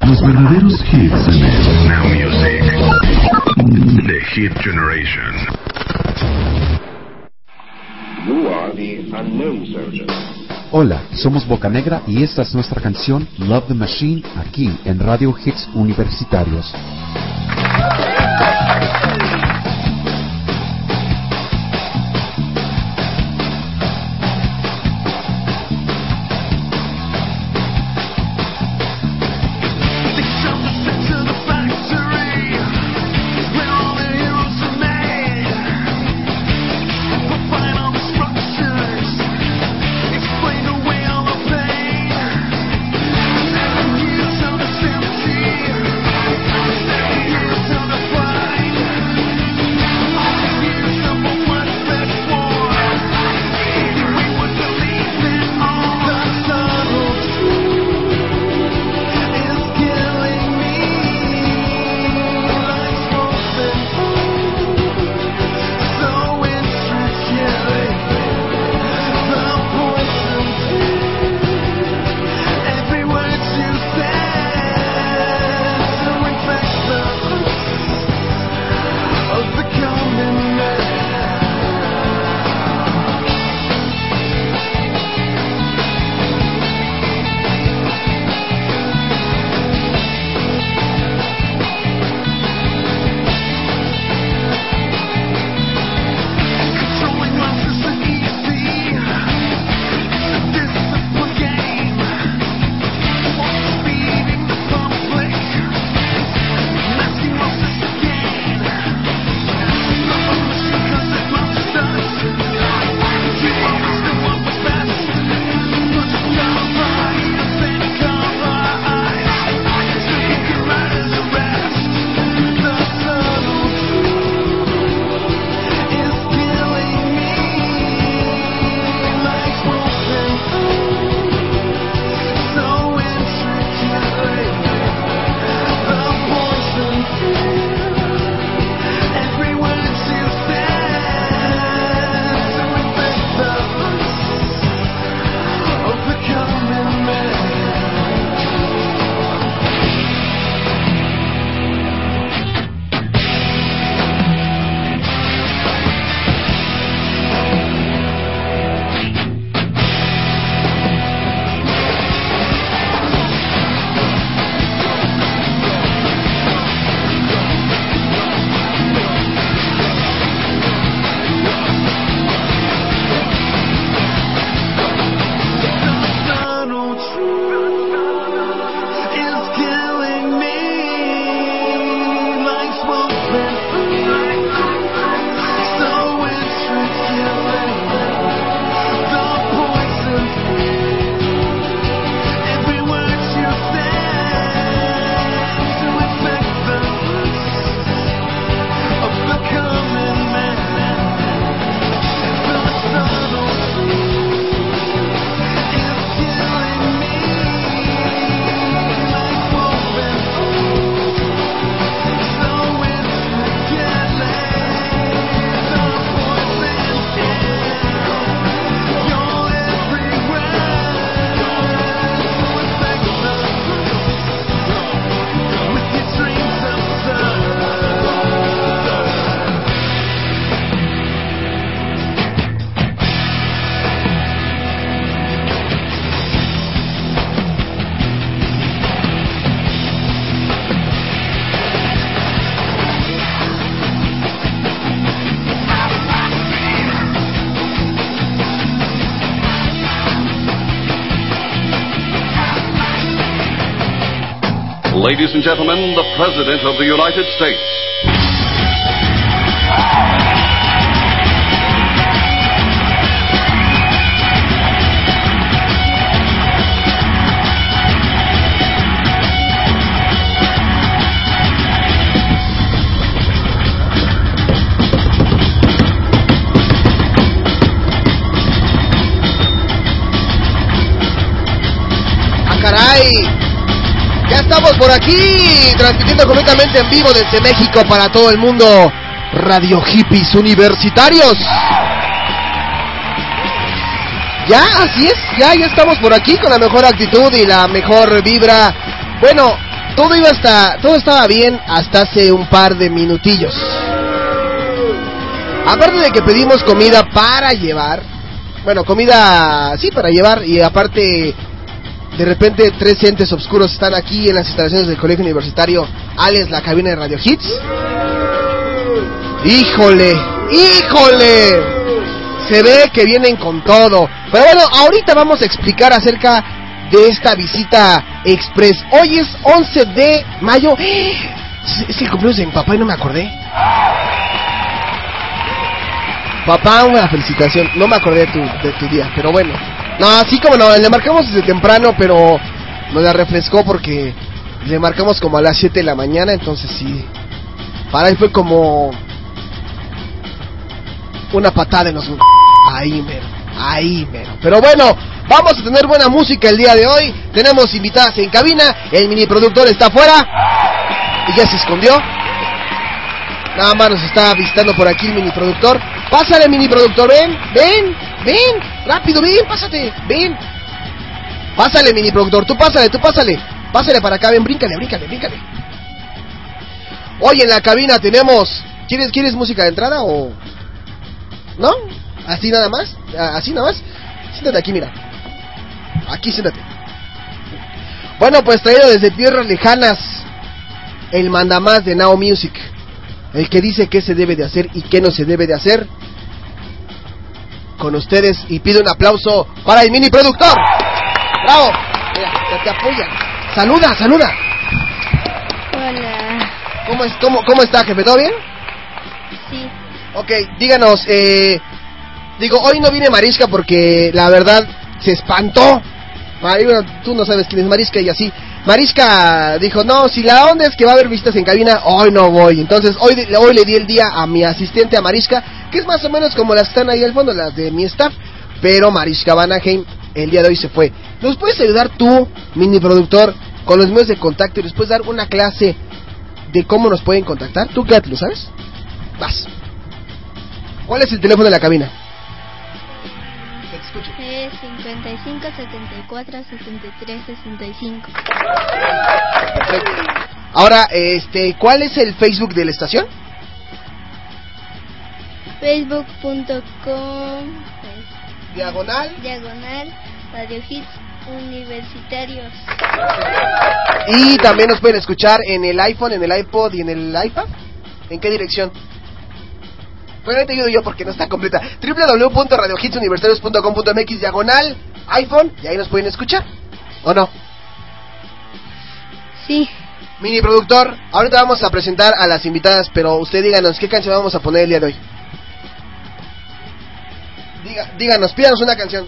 Los verdaderos hits en el Now Music. The Hit Generation. You are the unknown soldier. Hola, somos Boca Negra y esta es nuestra canción Love the Machine aquí en Radio Hits Universitarios. Ladies and gentlemen, the President of the United States. Ah, caray! Estamos por aquí, transmitiendo completamente en vivo desde México para todo el mundo. Radio Hippies Universitarios. Ya, así es, ya, ya estamos por aquí con la mejor actitud y la mejor vibra. Bueno, todo iba hasta, todo estaba bien hasta hace un par de minutillos. Aparte de que pedimos comida para llevar, bueno, comida, sí, para llevar, y aparte, de repente tres entes oscuros están aquí en las instalaciones del colegio universitario, Alex, la cabina de Radio Hits. Híjole, híjole se ve que vienen con todo. Pero bueno, ahorita vamos a explicar acerca de esta visita express. Hoy es 11 de mayo. Es el cumpleaños de mi papá y no me acordé. Papá, una felicitación. No me acordé de tu, de tu día, pero bueno. No, así como no, le marcamos desde temprano, pero nos la refrescó porque le marcamos como a las 7 de la mañana, entonces sí. Para él fue como una patada en los... Ahí mero, ahí mero. Pero bueno, vamos a tener buena música el día de hoy. Tenemos invitadas en cabina. El mini productor está afuera. Y ya se escondió. Nada más nos está visitando por aquí el mini productor. Pásale, mini productor, ven, ven, ven. Rápido, ven, pásate, ven. Pásale, mini productor, tú pásale, tú pásale. Pásale para acá, ven, bríncale, bríncale, bríncale. Hoy en la cabina tenemos... ¿Quieres, ¿Quieres música de entrada o...? ¿No? Así nada más. Así nada más. Siéntate aquí, mira. Aquí siéntate. Bueno, pues traído desde tierras lejanas. El mandamás de Now Music. El que dice qué se debe de hacer y qué no se debe de hacer. Con ustedes y pido un aplauso para el mini productor. ¡Bravo! Mira, te, te apoyan. Saluda, saluda. Hola. ¿Cómo, es, cómo, ¿Cómo está, jefe? ¿Todo bien? Sí. Ok, díganos, eh, digo, hoy no viene Marisca porque la verdad se espantó. Bueno, tú no sabes quién es Marisca y así. Marisca dijo, no, si la onda es que va a haber visitas en cabina, hoy no voy. Entonces, hoy, hoy le di el día a mi asistente, a Marisca, que es más o menos como las que están ahí al fondo, las de mi staff. Pero Mariska Vanaheim el día de hoy se fue. ¿Nos puedes ayudar tú, mini productor, con los medios de contacto y después dar una clase de cómo nos pueden contactar? ¿Tú qué lo sabes? Vas. ¿Cuál es el teléfono de la cabina? Es 55 74 63 65. Perfecto. Ahora, este, ¿cuál es el Facebook de la estación? Facebook.com Diagonal. Diagonal Radio Hits Universitarios. Y también nos pueden escuchar en el iPhone, en el iPod y en el iPad. ¿En qué dirección? Bueno, ahí te ayudo yo porque no está completa. www.radiohitsuniversitarios.com.mx diagonal iPhone y ahí nos pueden escuchar. ¿O no? Sí. Mini productor, ahorita vamos a presentar a las invitadas, pero usted díganos qué canción vamos a poner el día de hoy. Diga, díganos, pídanos una canción.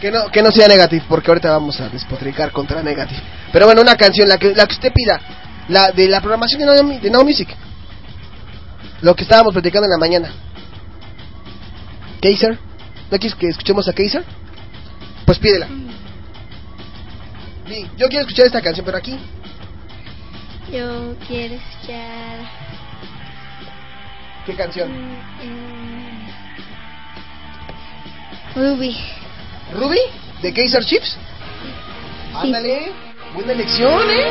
Que no, que no sea Negative, porque ahorita vamos a despotricar contra Negative. Pero bueno, una canción, la que, la que usted pida. La de la programación de Now, de Now Music. Lo que estábamos platicando en la mañana. Kaiser. ¿No quieres que escuchemos a Kaiser? Pues pídela. Yo quiero escuchar esta canción, pero aquí. Yo quiero escuchar. ¿Qué canción? mm, Ruby. ¿Ruby? ¿De Kaiser Chips? Ándale. Buena elección, ¿eh?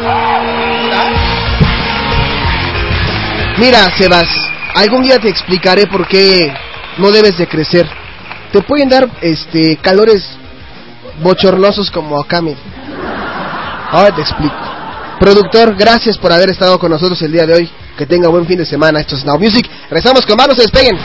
¿Verdad? Mira, Sebas, algún día te explicaré por qué no debes de crecer. Te pueden dar este calores bochornosos como a Cami. Ahora te explico. Productor, gracias por haber estado con nosotros el día de hoy. Que tenga buen fin de semana. Esto es Now Music. Rezamos con manos, se despeguen.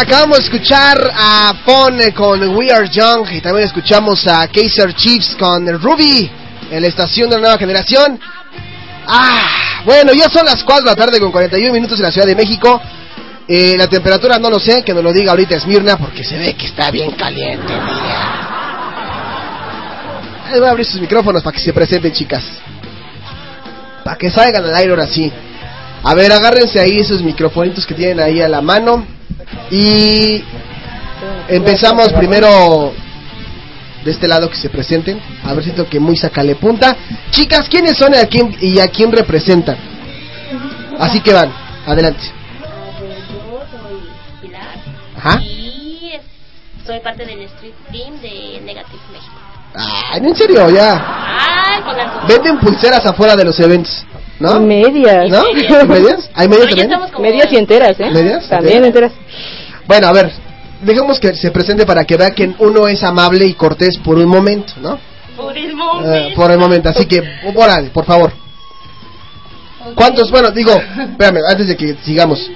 acabamos de escuchar a Fon con We Are Young y también escuchamos a Kaiser Chiefs con Ruby en la estación de la nueva generación. Ah, bueno, ya son las 4 de la tarde con 41 minutos en la Ciudad de México. Eh, la temperatura no lo sé, que nos lo diga ahorita Esmirna porque se ve que está bien caliente. Voy a abrir sus micrófonos para que se presenten, chicas. Para que salgan al aire ahora sí. A ver, agárrense ahí esos microfonitos que tienen ahí a la mano. Y empezamos primero de este lado que se presenten. A ver si tengo que muy sacale punta. Chicas, ¿quiénes son y a quién, y a quién representan? Así que van, adelante. Yo soy Pilar. Ajá. Y soy parte del Street Team de Negative México. Ay, ¿en serio? Ya. Ay, con. Venden pulseras afuera de los eventos. ¿No? Medias. ¿No? ¿Medias? ¿Hay medias también? Medias y enteras, ¿eh? ¿Medias? También enteras. Bueno, a ver, dejemos que se presente para que vea que uno es amable y cortés por un momento, ¿no? Por el Eh, momento. por el momento, así que, órale, por favor. ¿Cuántos? Bueno, digo, espérame, antes de que sigamos.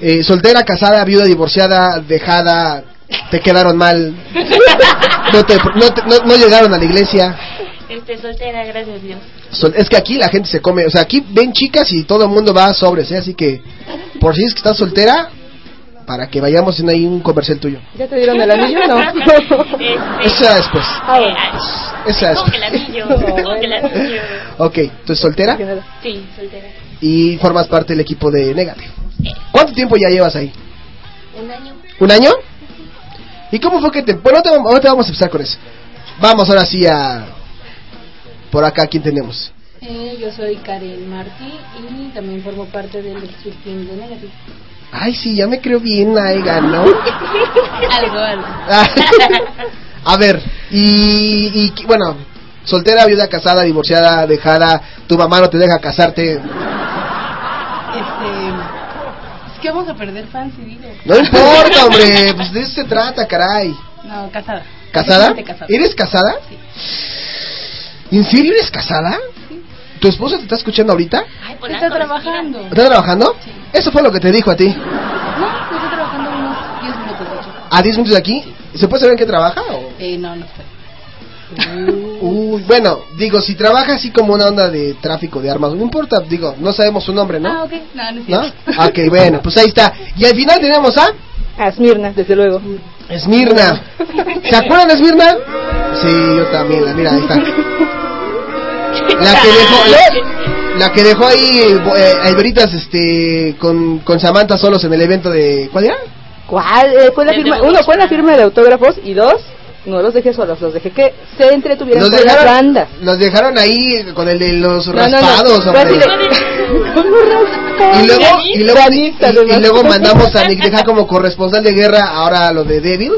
Eh, soltera, casada, viuda, divorciada, dejada, te quedaron mal, no, te- no te- no- no llegaron a la iglesia. Este, soltera, gracias a Dios. Sol- es que aquí la gente se come, o sea, aquí ven chicas y todo el mundo va a sobres, ¿eh? así que por si es que estás soltera, para que vayamos en ahí un comercial tuyo. ¿Ya te dieron el anillo? No. Eso será después. Ah, bueno. Será ¿Cómo que después. el anillo? ¿Cómo que el anillo? Ok, ¿entonces soltera? Sí, soltera. Y formas parte del equipo de Negative. ¿Cuánto tiempo ya llevas ahí? Un año. ¿Un año? ¿Y cómo fue que te... Bueno, ahorita vamos- ahorita vamos a empezar con eso. Vamos ahora sí a... Por acá, ¿quién tenemos? Eh, yo soy Karen Martí y también formo parte del Street Team de Negative. Ay, sí, ya me creo bien, Aiga, ¿no? algo, algo. a ver, y, y bueno, soltera, viuda, casada, divorciada, dejada, tu mamá no te deja casarte. Este, es que vamos a perder fans y digo. No importa, hombre, pues de eso se trata, caray. No, casada. ¿Casada? ¿Eres casada? ¿En serio eres casada? ¿Tu esposo te está escuchando ahorita? Está trabajando. ¿Está trabajando? Eso fue lo que te dijo a ti. No, pues está trabajando unos 10 minutos de hecho. ¿A 10 minutos de aquí? ¿Se puede saber en qué trabaja? o? Eh, no, no sé. Uy, bueno, digo, si trabaja así como una onda de tráfico de armas, no importa, digo, no sabemos su nombre, ¿no? Ah, ok. No, no es ¿No? cierto. Ok, bueno, pues ahí está. Y al final tenemos a A Smirna, desde luego. Esmirna. ¿Se acuerdan de Esmirna? Sí, yo también, mira, ahí está. La que dejó, la, la que dejó ahí eh, a Iberitas este, con, con Samantha solos en el evento de... ¿Cuál era? ¿Cuál? Eh, fue la firma, uno fue la firma de autógrafos y dos, no los dejé solos, los dejé que se entretuvieran Los con las dejaron, bandas. los dejaron ahí con el de los No, no, no, raspados, hombre. Y luego, y luego, Danista, y- luego mandamos a Nick Deja como corresponsal de guerra ahora a lo de Devil.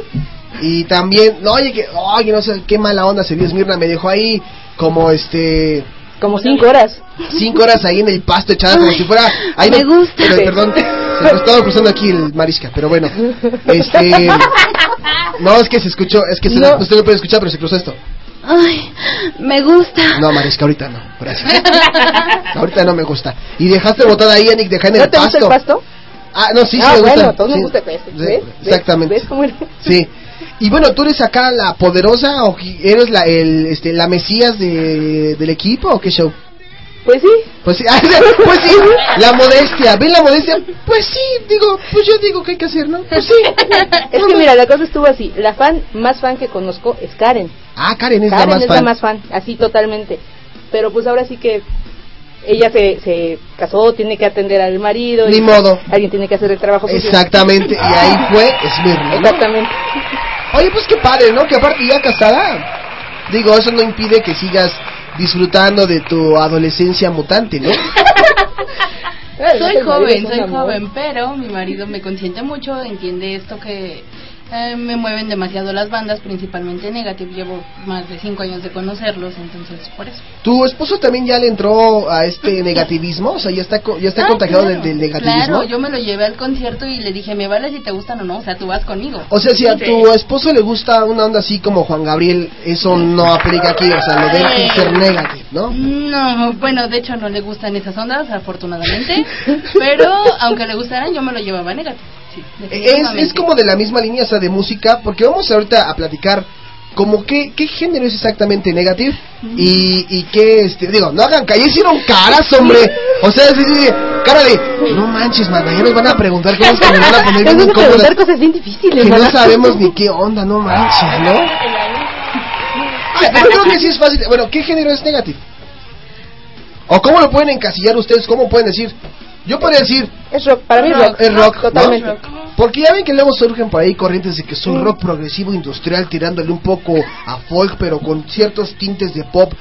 Y también, no, oye, que, oye, no sé qué mala onda se vio Esmirna, me dejó ahí como este. Como cinco horas. Cinco horas ahí en el pasto echada como si fuera. Ahí Me no- gusta. pero, perdón, se me estaba cruzando aquí el marisca, pero bueno. Este. No, es que se escuchó, es que se, No. usted no puede escuchar, pero se cruzó esto. Ay, me gusta. No, marisca, ahorita no, gracias. ahorita no me gusta. Y dejaste botada ahí Nick Deja en el ¿No te gusta pasto. el pasto? Ah, no, sí, sí ah, me gusta. bueno, todos sí. gusta. ¿ves? Sí, ¿Ves? ¿Ves? Exactamente. ¿Ves cómo eres? Sí. Y bueno, ¿tú eres acá la poderosa o eres la, el, este, la mesías de, del equipo o qué show? Pues sí. Pues sí, pues sí, la modestia, ¿ven la modestia? Pues sí, digo, pues yo digo que hay que hacer, ¿no? Pues sí. Es que mira, la cosa estuvo así. La fan más fan que conozco es Karen. Ah, Karen es Karen la más es fan. la más fan, así totalmente. Pero pues ahora sí que ella se, se casó, tiene que atender al marido. Ni y modo. Alguien tiene que hacer el trabajo. Exactamente, y ahí fue Esmirna, ¿no? Exactamente. Oye, pues qué padre, ¿no? Que aparte ya casada. Digo, eso no impide que sigas disfrutando de tu adolescencia mutante, ¿no? Soy joven, soy amor. joven, pero mi marido me consiente mucho, entiende esto que eh, me mueven demasiado las bandas, principalmente Negative. Llevo más de cinco años de conocerlos, entonces por eso. ¿Tu esposo también ya le entró a este negativismo? O sea, ya está, co- ya está Ah, contagiado claro, del, del negativismo. Claro, yo me lo llevé al concierto y le dije, me vale si te gustan o no, o sea, tú vas conmigo. O sea, si a tu esposo le gusta una onda así como Juan Gabriel, eso no aplica aquí, o sea, lo de él ser negativo, ¿no? No, bueno, de hecho no le gustan esas ondas, afortunadamente, pero aunque le gustaran, yo me lo llevaba a Negative. Sí, Es, es como de la misma línea, o sea, de música, porque vamos ahorita a platicar como qué, qué género es exactamente negative y, y qué, este, digo, no hagan calle, hicieron caras, hombre, o sea, sí, sí, cara de, no manches, man, ya nos van a preguntar cosas que me van a poner bien Nos preguntar cosas bien difíciles. que no sabemos ni qué onda, no manches, ¿no? Ay, pero creo que sí es fácil, bueno, ¿qué género es negative? ¿O cómo lo pueden encasillar ustedes? ¿Cómo pueden decir? Yo podría decir, Es rock, para mí es rock. es rock, ¿no? Totalmente. Porque ya ven que luego surgen por ahí corrientes de que es un rock progresivo industrial tirándole un poco a folk, pero con ciertos tintes de pop.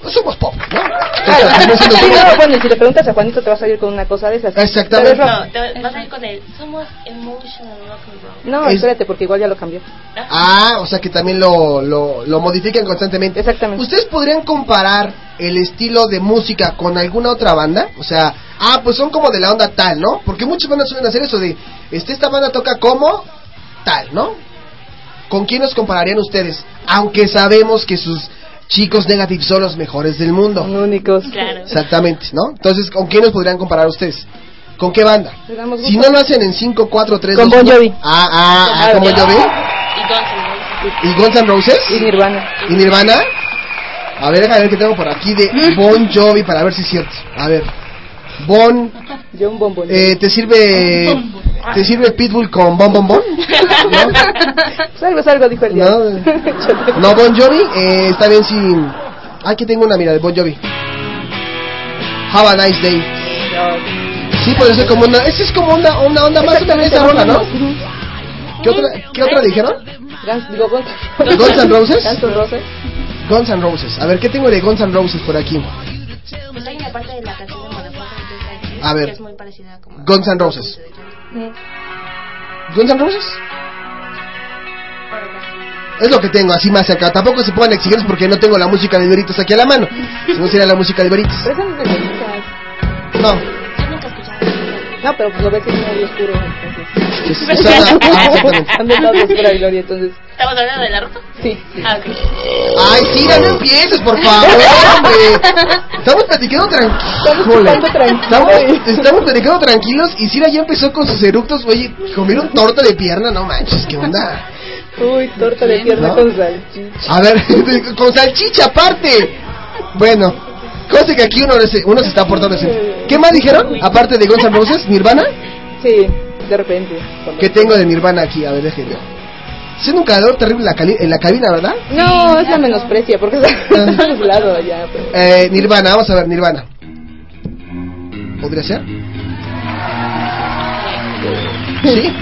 pues somos pop, ¿no? Claro, siendo Sí, no, bueno, si le preguntas a Juanito te va a salir con una cosa de esas. Exactamente. Rock. No, te vas a ir con él. Somos emotional rock and roll. No, Es- espérate, porque igual ya lo cambió. Ah, o sea que también lo, lo, lo modifican constantemente. Exactamente. ¿Ustedes podrían comparar el estilo de música con alguna otra banda? O sea, ah, pues son como de la onda tal, ¿no? Porque muchas bandas suelen hacer eso de, este, esta banda toca como tal, ¿no? ¿Con quién nos compararían ustedes? Aunque sabemos que sus chicos negativos son los mejores del mundo. Son únicos. Claro. Exactamente, ¿no? Entonces, ¿con quién nos podrían comparar ustedes? ¿Con qué banda? Si no lo hacen en 5, 4, 3, Con 2, Bon Jovi. Ah, ah, ah, Ah, con Bon. Jovi. ¿Y Guns N' Roses? Y Nirvana. ¿Y Nirvana? A ver, déjame ver qué tengo por aquí de Bon Jovi para ver si es cierto. A ver. Bon, John Bon Bon. eh, ¿te sirve te sirve Pitbull con Bon Bon Bon? Salgo, salgo, dijo el día. No, no Bon Jovi, eh, está bien si... Aquí tengo una mira de Bon Jovi. Have a nice day. Sí, puede ser como una... Esa es como una, una onda más o menos esa rola, ¿no? ¿Qué otra, ¿Qué otra dijeron? Guns, digo, Guns. Guns N' Roses. Guns N' Roses. Guns N' Roses. A ver, ¿qué tengo de Guns N' Roses por aquí? Pues hay una parte de la canción A ver. que es muy parecida como Guns N' Roses. ¿Guns N' Roses? Es lo que tengo, así más acá. Tampoco se pueden exigir porque no tengo la música de Veritas aquí a la mano. Si no sería la música de Veritas. No es de Veritas. No. Pero pues lo ves que es muy oscuro. Entonces. Es- en oscura gloria, entonces. ¿Estamos hablando de la ropa? Sí. Ah, ok. Ay, sí, no empieces, por favor, hombre. Estamos platicando tranquilos. Estamos, estamos platicando tranquilos y Cira ya empezó con sus eructos. Oye, comieron torta de pierna, no manches, ¿qué onda? Uy, torta de pierna ¿No? con salchicha. A ver, con salchicha aparte. Bueno, cosa que aquí uno, se- uno se está portando así. ¿Qué más dijeron? Aparte de Guns N' Roses, Nirvana. Sí, de repente. ¿Qué tengo de Nirvana aquí? A ver, déjenme. Siendo un calor terrible en la, cali- en la cabina, ¿verdad? No, es la menosprecia, porque está, nublado allá. Pero... Eh, Nirvana, vamos a ver, Nirvana. ¿Podría ser? ¿Sí?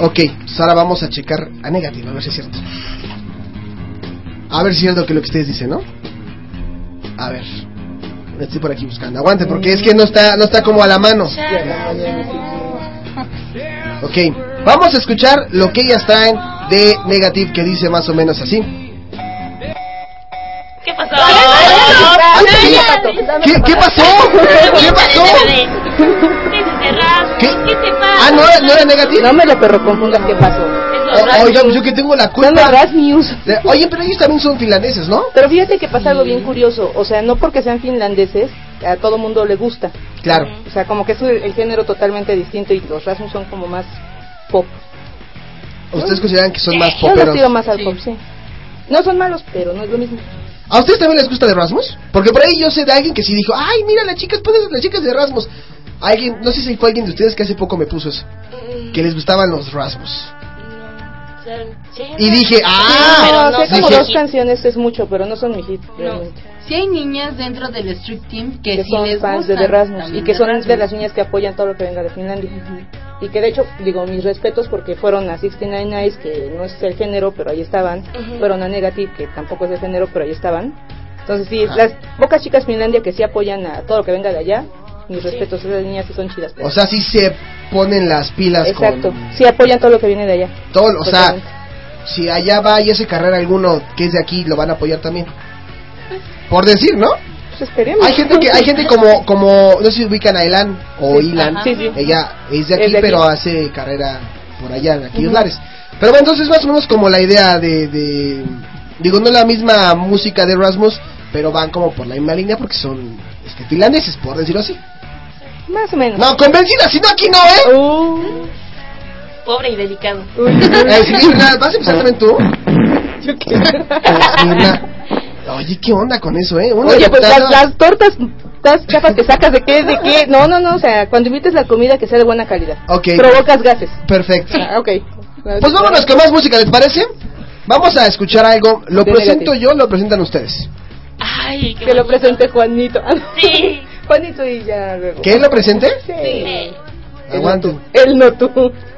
Ok, pues ahora vamos a checar a negativo, a ver si es cierto. A ver si es cierto que lo que ustedes dicen, ¿no? A ver. Estoy por aquí buscando. Aguante, porque es que no está, no está como a la mano. Ok, vamos a escuchar lo que ellas traen de Negative que dice más o menos así. ¿Qué pasó? Sí. ¿Qué, ¿Qué pasó? ¿Qué pasó? ¿Qué? ¿Qué? te pasa? Ah, ¿no no era Negative? No me lo perro confundas, ¿qué pasó? O- Oiga, pues yo que tengo la culpa. De- Oye, pero ellos también son finlandeses, ¿no? Pero fíjate que pasa algo bien curioso. O sea, no porque sean finlandeses, a todo mundo le gusta. Claro. O sea, como que es el género totalmente distinto y los Rasmus son como más pop. ¿Ustedes consideran que son más Yo los poperos? tiro más al pop, sí. No son malos, pero no es lo mismo. ¿A ustedes también les gusta de Rasmus? Porque por ahí yo sé de alguien que sí dijo, ay, mira, las chicas, pues las chicas de Rasmus. Alguien, no sé si fue alguien de ustedes que hace poco me puso eso, que les gustaban los Rasmus. Y dije, ah, no, sé como dije- dos canciones es mucho, pero no son mi hit. Si hay niñas dentro del Street Team que, que sí son les fans de gustan The Rasmus también y que de son Rasmus. de las niñas que apoyan todo lo que venga de Finlandia. Y que de hecho, digo, mis respetos porque fueron a 69 Nights, que no es el género, pero ahí estaban. Fueron a Negative, que tampoco es el género, pero ahí estaban. Entonces, sí, las pocas chicas Finlandia que sí apoyan a todo lo que venga de allá, mis respetos, esas niñas sí son chidas. O sea, sí se ponen las pilas Exacto, con sí apoyan todo lo que viene de allá. todo, o sea, si allá va y hace carrera alguno que es de aquí, lo van a apoyar también. Por decir, ¿no? Pues esperemos. Hay gente que hay gente como como no sé si ubican a Elan o Sí, Ilan. Sí, sí. Ella es de Es aquí, de aquí. pero hace carrera por allá en aquellos Ujú. lares. Pero bueno, entonces más o menos como la idea de, de digo no es la misma música de Rasmus, pero van como por la misma línea porque son este, finlandeses, por decirlo así. Más o menos. No, convencida, si no aquí no, ¿eh? Uh, Pobre y delicado. Eh, sí, ¿Vas a empezar también tú? yo quiero. Oye, ¿qué onda con eso, eh? Oye, pues las, tortas, las chapas que sacas de qué, de qué. No, no, no, o sea, cuando invites la comida que sea de buena calidad. Ok. Provocas gases. Perfecto. Ah, ok. Pues vámonos con más música, ¿les parece? Vamos a escuchar algo. Lo De presento negativo. yo, lo presentan ustedes. Ay, qué Que lo presente Juanito. Sí. Juanito y ya luego. ¿Que él lo presente? Sí. Sí. Aguante. Él no tú.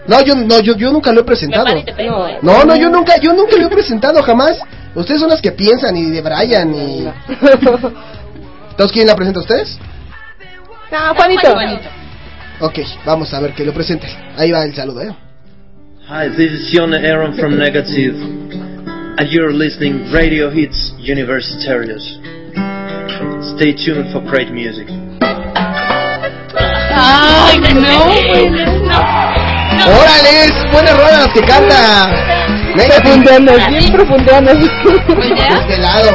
No, yo, no, yo, yo nunca lo he presentado. pego. ¿eh? No, no, yo nunca, yo nunca lo he presentado jamás. Ustedes son las que piensan y de Brian y... ¿Todos quién la presenta a ustedes? No, Juanito. Ok, vamos a ver que lo presente. Ahí va el saludo, ¿eh? Hi, this is Jon Aaron from Negative, and you're listening Radio Hits Universitarios. Stay tuned for great music. Ay, no. ¡Órale! Es buena rola las que canta. Negative. Profundeando, bien profundeando. De este lado.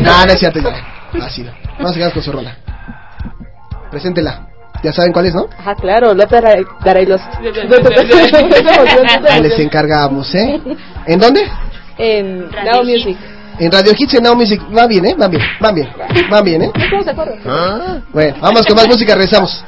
No, no es cierto ya. Así no. Vamos a quedar con su rola. Preséntela. Ya saben cuál es, ¿no? Ajá, claro, Lota daré los... Ya les encargamos, ¿eh? ¿En dónde? En Now Music. En Radio Hits en Now Music. Va bien, ¿eh? Van bien, van bien. Van bien, ¿eh? ¿Estamos de acuerdo? Bueno, vamos con más música, regresamos.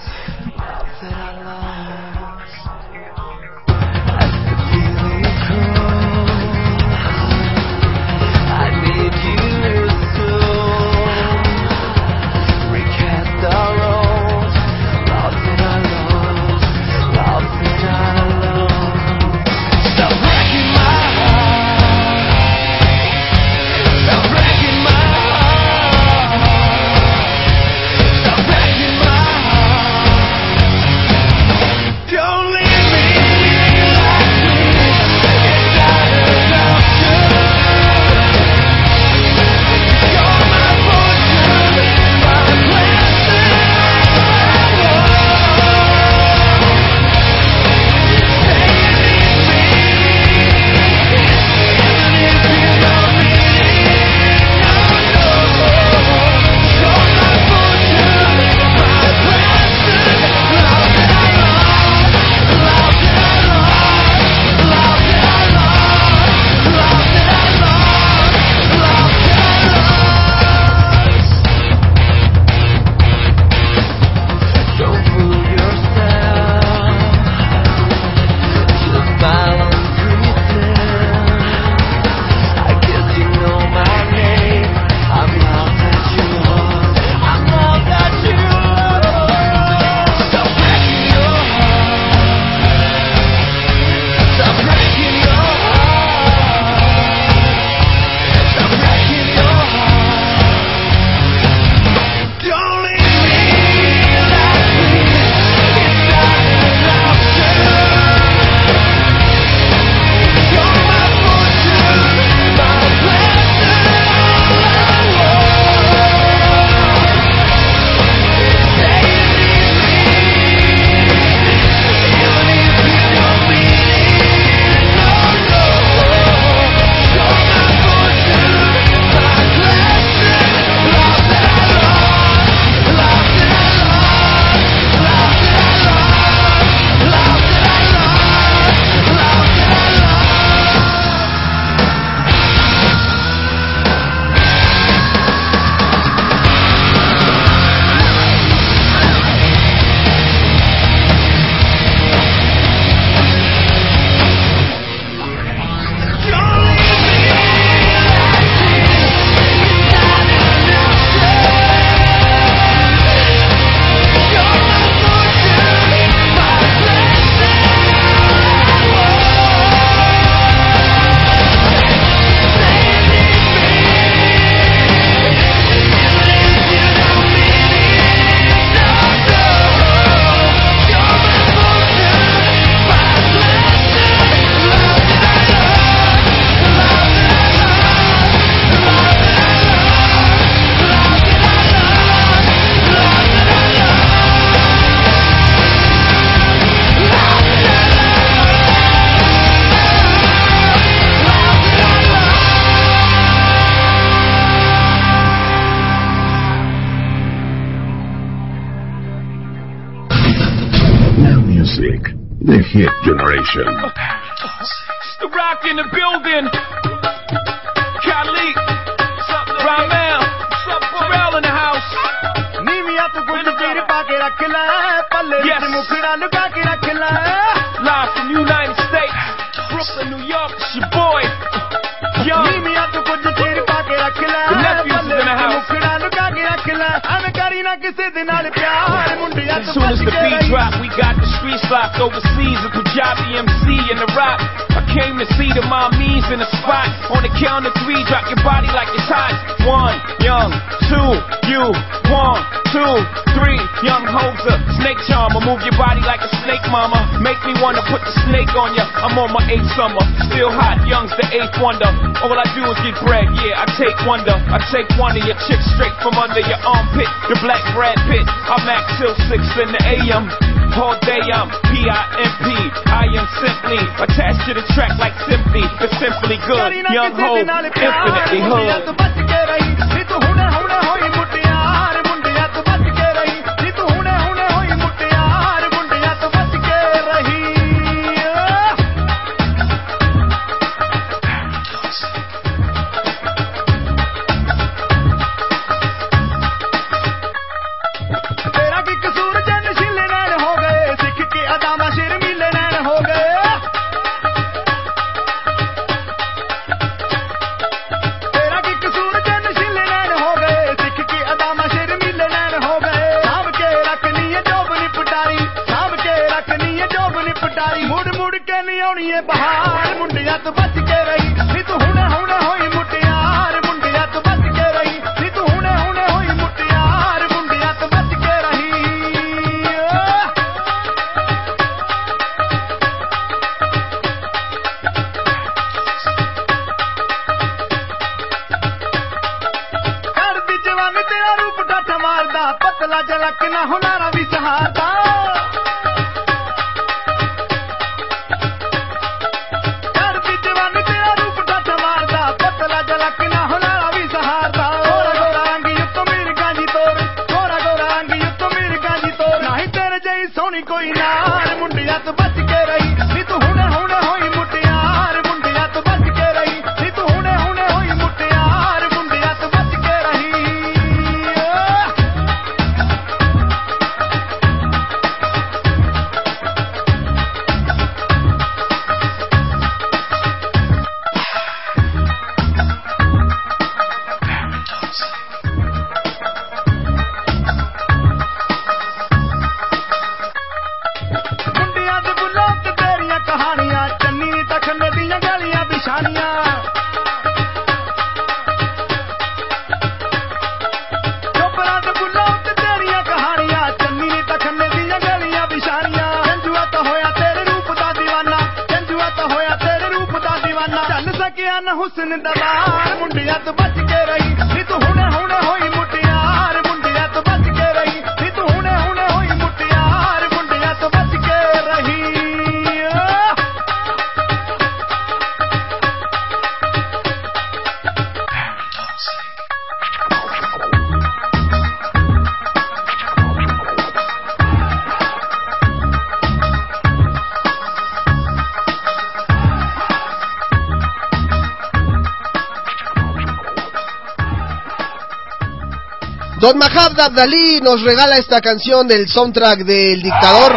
Don Mahab Abdalí nos regala esta canción del soundtrack del dictador.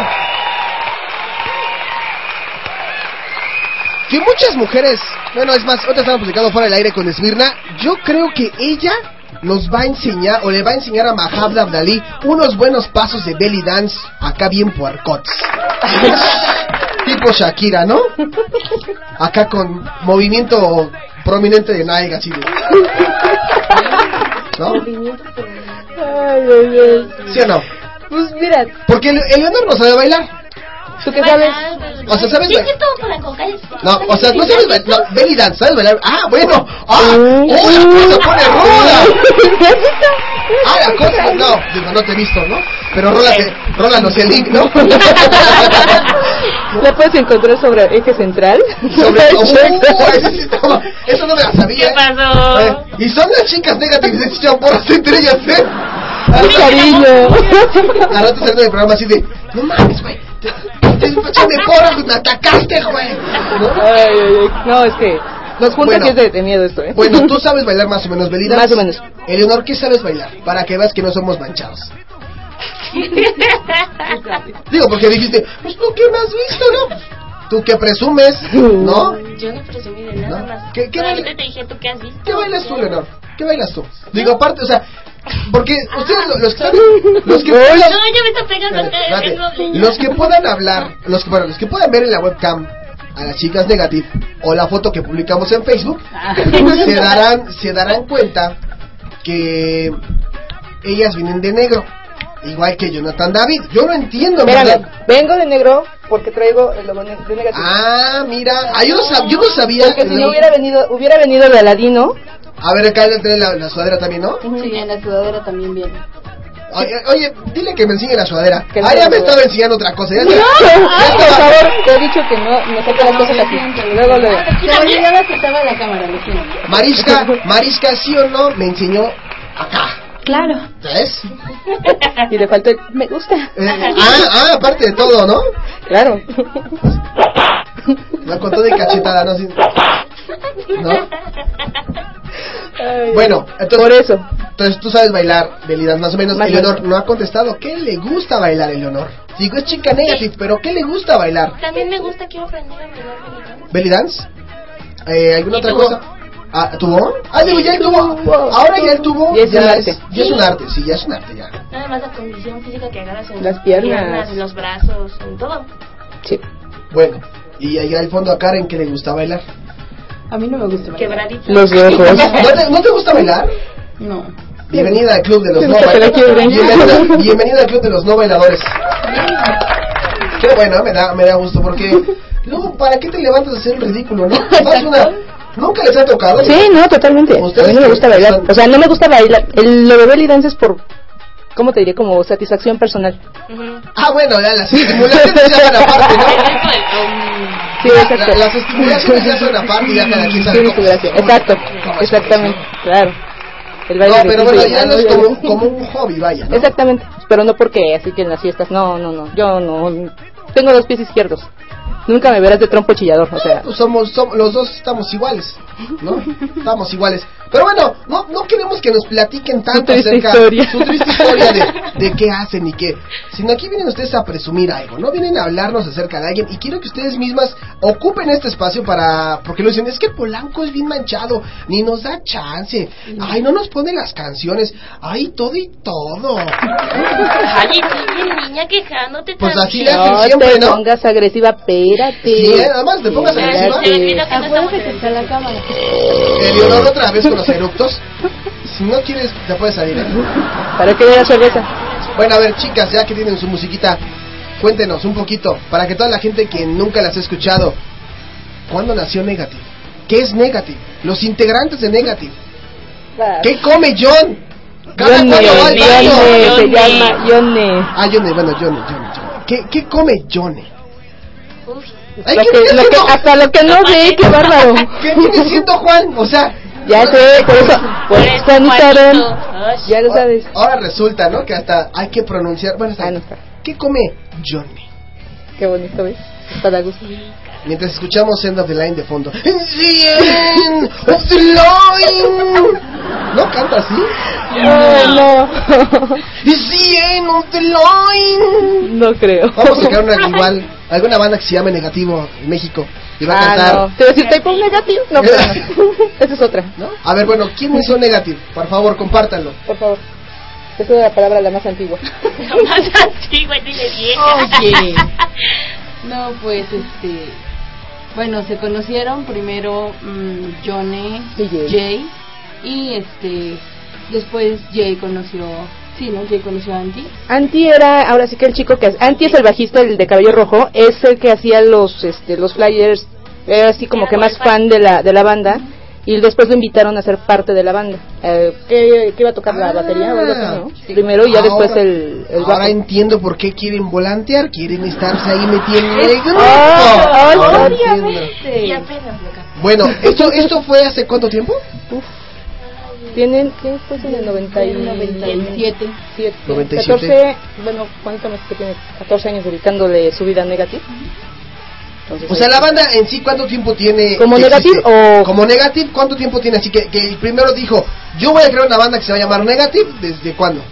Que muchas mujeres, bueno, es más, ahorita estamos platicando fuera del aire con Esmirna. Yo creo que ella nos va a enseñar, o le va a enseñar a Mahab Abdalí unos buenos pasos de belly dance acá bien puercotes. tipo Shakira, ¿no? Acá con movimiento prominente de Nike, así de... ¿Sí o no? Pues mira, Porque el, Eleonor no sabe bailar. ¿tú qué sabes? O sea, ¿sabes Sí, bailar? No, o sea, no sabes bailar. No, belly dance, ¿sabes bailar? Ah, bueno. Ah, oh, la cosa pone ruda. Ah, la cosa, no, digo, no te he visto, ¿no? Pero rólate, rólanos el link, ¿no? La puedes encontrar sobre eje central. Sobre uh, eso no me la sabía. ¿Qué pasó? Eh, y son las chicas negativas que se echan porras entre ellas, ¿eh? Ay, cariño. A rato saliendo del programa así de, no mames, güey, te, te de porras, me atacaste, güey. ¿No? Ay, ay, ay. No, es que nos junta Bueno. que es de, de miedo esto, ¿eh? Bueno, tú sabes bailar más o menos, Belida. Más o menos. Eleonor, ¿qué sabes bailar? Para que veas que no somos manchados. Digo, porque dijiste, pues tú qué me has visto, ¿no? Tú que presumes, ¿no? Yo no presumí de nada ¿No? más. ¿Qué- qué Solamente baila- te dije tú qué has visto. ¿Qué bailas tú, Leonor? ¿Qué bailas tú? Digo, aparte, o sea, porque ustedes lo- los que los que No, puedan, ya me está pegando acá. Espérate, tengo- los que puedan hablar, los que, bueno, los que puedan ver en la webcam a las chicas Negative o la foto que publicamos en Facebook, Ah. se darán, se darán cuenta que ellas vienen de negro, igual que Jonathan David. Yo no entiendo, ¿verdad? vengo de negro porque traigo el logo de negativo. Ah, mira, ah, yo, no sab- yo no sabía. Porque si no hubiera venido, hubiera venido de Aladino. A ver, acá le trae la, la sudadera también, ¿no? Sí, en la sudadera también viene. Oye, oye, dile que me enseñe la sudadera. Que Ah, ya me estaba enseñando otra cosa. Ya, No, ya- por estaba- favor, te he dicho que no, no saque las cosas así. Luego, luego. Se que estaba la cámara, lo siento. Mariska, Mariska, sí o no, me enseñó acá. Claro. ¿Ves? Y le faltó el me gusta. Eh, ah, ah, aparte de todo, ¿no? Claro. La contó de cachetada, ¿no? Así- ¿No? Bueno, entonces, Por eso. entonces tú sabes bailar, Belidas, más o menos. Eleonor no ha contestado. ¿Qué le gusta bailar, Eleonor? Digo, es chica negative, pero ¿qué le gusta bailar? También me gusta, quiero aprender a bailar ¿Belly dance? Eh, ¿Alguna otra tubo. cosa? Ah, ¿Tubo? Ah, digo, ya el tubo. Ahora ya el tubo. Ya es un arte. ya es un arte, sí, ya es un arte, ya. Nada más la condición física que agarras en Las piernas. en los brazos, en todo. Sí. Bueno, y allá al fondo a Karen, ¿qué le gusta bailar? A mí no me gusta. bailar. Quebradito. Los ojos. ¿No te, no te gusta bailar? No. Bienvenida al club de los no bailadores. Bienvenida, bienvenida al club de los no bailadores. Qué bueno, me da, me da gusto porque luego, ¿para qué te levantas a hacer el ridículo, no? Vas una- Nunca les ha tocado. Sí, no, totalmente. A mí no me gusta bailar. O sea, no me gusta bailar. El, lo de belly dance es por, ¿cómo te diría? Como satisfacción personal. Ah, bueno, ya las estimulaciones ya aparte, ¿no? Sí, exacto. la- las estimulaciones ya son aparte y ya cada quien sabe cómo- Exacto, cómo exactamente, claro. El No, pero bueno, ya no es como, como un hobby, vaya, ¿no? Exactamente, pero no porque así que en las fiestas, no, no, no, yo no, tengo dos pies izquierdos, nunca me verás de trompo chillador, o sea, Pues somos, somos, los dos estamos iguales, ¿no? Estamos iguales. Pero bueno, no, no queremos que nos platiquen tanto acerca historia. su triste historia de, de qué hacen y qué. Sino aquí vienen ustedes a presumir algo, ¿no? Vienen a hablarnos acerca de alguien y quiero que ustedes mismas ocupen este espacio para... Porque lo dicen, es que Polanco es bien manchado, ni nos da chance. Ay, no nos pone las canciones. Ay, todo y todo. Niña quejándote Pues así le hacen no siempre, te ¿no? pongas agresiva, espérate. Sí, ¿eh? nada más te pongas agresiva. Espérate. Acuérdate que está la cámara. Eleonor otra vez con los eructos. Si no quieres, te puedes salir. ¿eh? ¿Para qué la cerveza? Bueno, a ver, chicas, ya que tienen su musiquita, cuéntenos un poquito, para que toda la gente que nunca las ha escuchado, ¿cuándo nació Negative? ¿Qué es Negative? Los integrantes de Negative. ¿Qué come John? Cada cuando va al baño. Yone, se llama Yone. Ah, Yone, bueno, Yone, Yone, Yone. ¿Qué, qué come Yone? Ay, Lo ¿qué que, lo que, hasta lo que no sé, qué bárbaro. ¿Qué viene siendo Juan? O sea... Ya sé, por eso, por eso Aaron, ya lo sabes. Ahora resulta, ¿no? Que hasta hay que pronunciar... Bueno, está Ah, no está. ¿Qué come Johnny? Qué bonito, ¿ves? Está a gusto. Mientras escuchamos End of the Line de fondo. The End of the Line. ¿No canta así? No, no. End of the line. No creo. Vamos a sacar una igual, alguna banda que se llame Negativo en México va a Ah, cantar. no. Te voy a decir typo negativo. No, pero no. Esa es otra. ¿No? A ver, bueno, ¿quiénes son Negative? Por favor, compártanlo. Por favor. Esa es la palabra la más antigua. Más antigua, dile vieja. Oye. No, pues este. Bueno, se conocieron primero mm, Johnny, Y Jay. Jay. Y este. Después Jay conoció. Sí, ¿no? Jay conoció a Andy. Anti era, ahora sí que el chico que Anti es el bajista, el de cabello rojo, es el que hacía los este los flyers, era así como Era que más fan. de la de la banda y después lo invitaron a ser parte de la banda. Eh, que, que iba a tocar la batería o algo así, ¿no? Primero y ya después el, el Ahora bajo. entiendo por qué quieren volantear, quieren estarse ahí metiendo en el grupo. Ah, ah, Ahora obviamente. entiendo. Y apenas lo. Bueno, ¿esto, ¿esto fue hace cuánto tiempo? Tienen, ¿qué fue en el 90 y 97. siete, 97. 14, bueno, ¿cuánto más que tiene? 14 años dedicándole su vida a Negative. Entonces, O sea, la banda en sí, ¿cuánto tiempo tiene? ¿Como Negative o- Como Negative, ¿cuánto tiempo tiene? Así que, que el primero dijo, yo voy a crear una banda que se va a llamar Negative, ¿desde cuándo?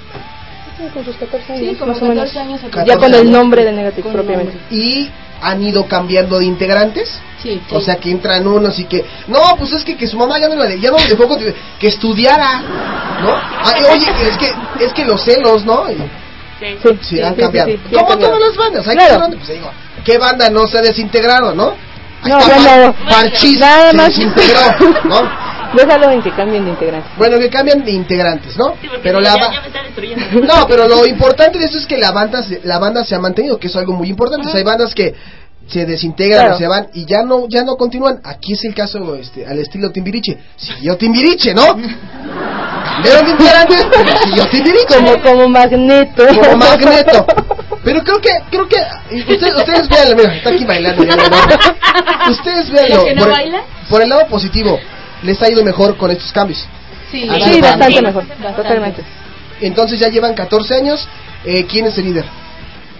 con sus 14 años, Sí, como más o menos. 14 años. Ya con el nombre de Negative propiamente. Y han ido cambiando de integrantes. Sí, O sea, que entran unos y que, no, pues es que, que su mamá ya no ya no le dejó que, que estudiara, ¿no? Ay, oye, es que, es que los celos, ¿no? Y- Sí. Sí, Sí, han cambiado. Como todas las bandas, hay Claro. que ser- pues digo, ¿qué banda no se ha desintegrado, no? No, bueno, Parchís nada se más. desintegró, ¿no? Déjalo en que cambien de integrante. Bueno, que cambian de integrantes, ¿no? pero la ya, me está destruyendo. No, pero lo importante de eso es que la banda se, la banda se ha mantenido, que es algo muy importante. O sea, hay bandas que se desintegran Claro. o se van y ya no ya no continúan. Aquí es el caso este al estilo Timbiriche. Siguió Timbiriche, ¿no? Cambiaron de integrantes, pero siguió Timbiriche. Como, como magneto. Como magneto. Pero creo que, creo que, ustedes, ustedes véanlo, mira, está aquí bailando. ya. Ustedes véanlo. ¿La que no por, el- baila? por el lado positivo, les ha ido mejor con estos cambios. Sí, Sí, sí, bastante mejor. Totalmente. Entonces ya llevan 14 años. Eh, ¿Quién es el líder?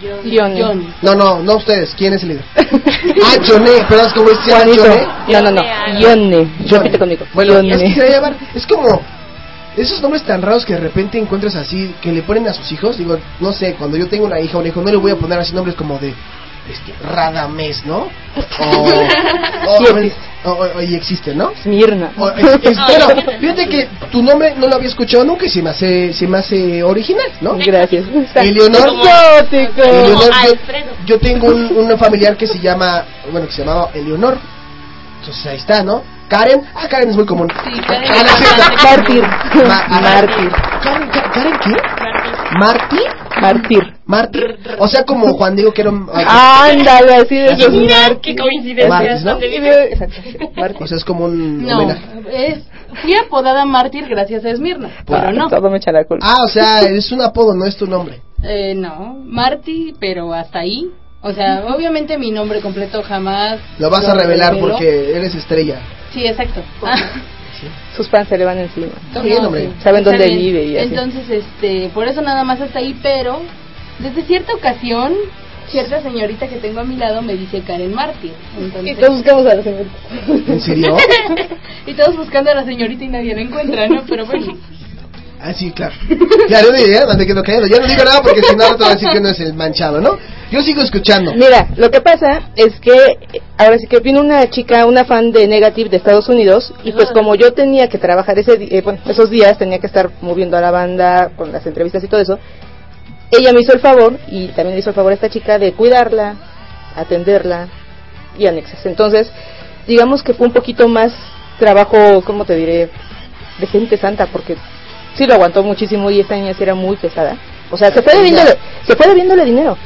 Johnny. Johnny. No, no, no ustedes. ¿Quién es el líder? ah, Johnny. Pero es como Juanito. Johnny. No, no, no. Johnny. Repite conmigo. Bueno, Johnny. es que se va a llamar- es como esos nombres tan raros que de repente encuentras así, que le ponen a sus hijos. Digo, no sé, cuando yo tengo una hija o un hijo, no le voy a poner así nombres como de este, Radamés, ¿no? O, o- Sí existe. o- o- y existe, ¿no? Mirna. O- es- es- pero fíjate que tu nombre no lo había escuchado nunca y se me hace, se me hace original, ¿no? Gracias. Eleonor. Eleonor, yo, Alfredo. yo tengo un, un familiar que se llama, bueno, que se llamaba Eleonor. Entonces ahí está, ¿no? Karen, ah, Karen es muy común. Sí, Karen. Ah. Mártir. Mártir. Karen, Ka- ¿Karen qué? ¿Marty? Mártir. ¿Mártir? O sea, como Juan Diego que era un... Ándale, así de esos Mira, Mártir. qué coincidencia. Mártir, ¿no? ¿Dónde vive? Exacto. O sea, es como un No, es, fui apodada mártir gracias a Esmirna, pero no. Todo me echa la culpa. Ah, o sea, es un apodo, no es tu nombre. Eh, no, Marty, pero hasta ahí. O sea, obviamente mi nombre completo jamás. Lo vas a revelar revelo. porque eres estrella. Sí, exacto. Ah, Sus fans se le van encima. Bien, no, hombre. sí, Saben dónde vive y así. Entonces, este, por eso nada más hasta ahí, pero desde cierta ocasión, cierta señorita que tengo a mi lado me dice Karen Mártir. Entonces, Y todos buscamos a la señorita. ¿En serio? y todos buscando a la señorita y nadie la encuentra, ¿no? Pero bueno. Ah, sí, claro. Digo, ya me quedo callado. Ya no digo nada porque si no, te va a decir que no es el manchado, ¿no? Yo sigo escuchando. Mira, lo que pasa es que eh, ahora sí que vino una chica, una fan de Negative de Estados Unidos y pues como yo tenía que trabajar ese, eh, bueno, esos días, tenía que estar moviendo a la banda con las entrevistas y todo eso, ella me hizo el favor y también le hizo el favor a esta chica de cuidarla, atenderla y anexas. Entonces, digamos que fue un poquito más trabajo, ¿cómo te diré? De gente santa porque sí lo aguantó muchísimo y esta niña sí era muy pesada. O sea, se fue debiéndole, se fue debiéndole dinero.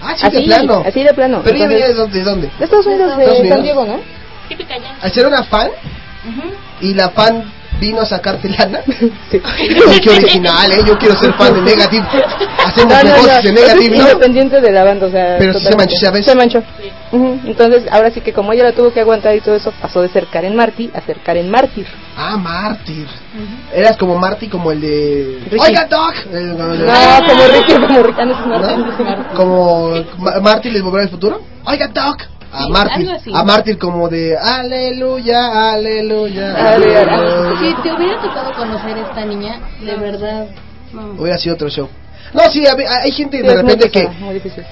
Ah, sí, así, de plano. así de plano. Pero ella Entonces- venía de dónde, de dónde? de Estados Unidos, de Estados Unidos. San Diego, ¿no? Típica ya. Ser una fan y la fan vino a sacarte lana. Sí. Qué original, ¿eh? Yo quiero ser fan de Negative. Hacemos No, no, negocios no, de Negative, ¿no? independiente de la banda, o sea. Pero sí se manchó, ¿sabes? Se manchó. Ujú, Entonces, ahora sí que como ella la tuvo que aguantar y todo eso, pasó de ser Karen Marty a ser Karen Mártir. Ah, Mártir. Eras como Marty, como el de... Ricky. ¡Oiga, Doc! El- No, como Ricky, como Ricky, ah, Marty. Como Ma- Mártir les volverá al futuro. ¡Oiga, Doc! A Sí, Mártir. A Mártir como de... ¡Aleluya, aleluya! Ale, ale. aleluya". Si te hubiera tocado conocer a esta niña, de verdad. no. Hubiera sido otro show. No, sí, hay gente Sí, de repente que...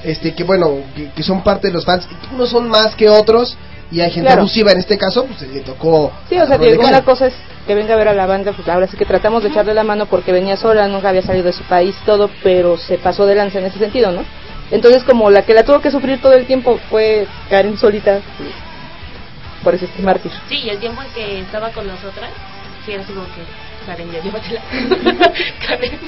este que bueno que, que son parte de los fans unos son más que otros y hay gente Claro. abusiva en este caso pues le tocó Sí, o sea, una cosa es que venga a ver a la banda, pues ahora sí que tratamos de echarle la mano porque venía sola, nunca había salido de su país, todo, pero se pasó de lanza en ese sentido, ¿no? Entonces, como la que la tuvo que sufrir todo el tiempo fue Karen solita, pues, por eso es mártir. Sí, y el tiempo en que estaba con nosotras, sí era así como que, Karen, ya llévatela. Karen.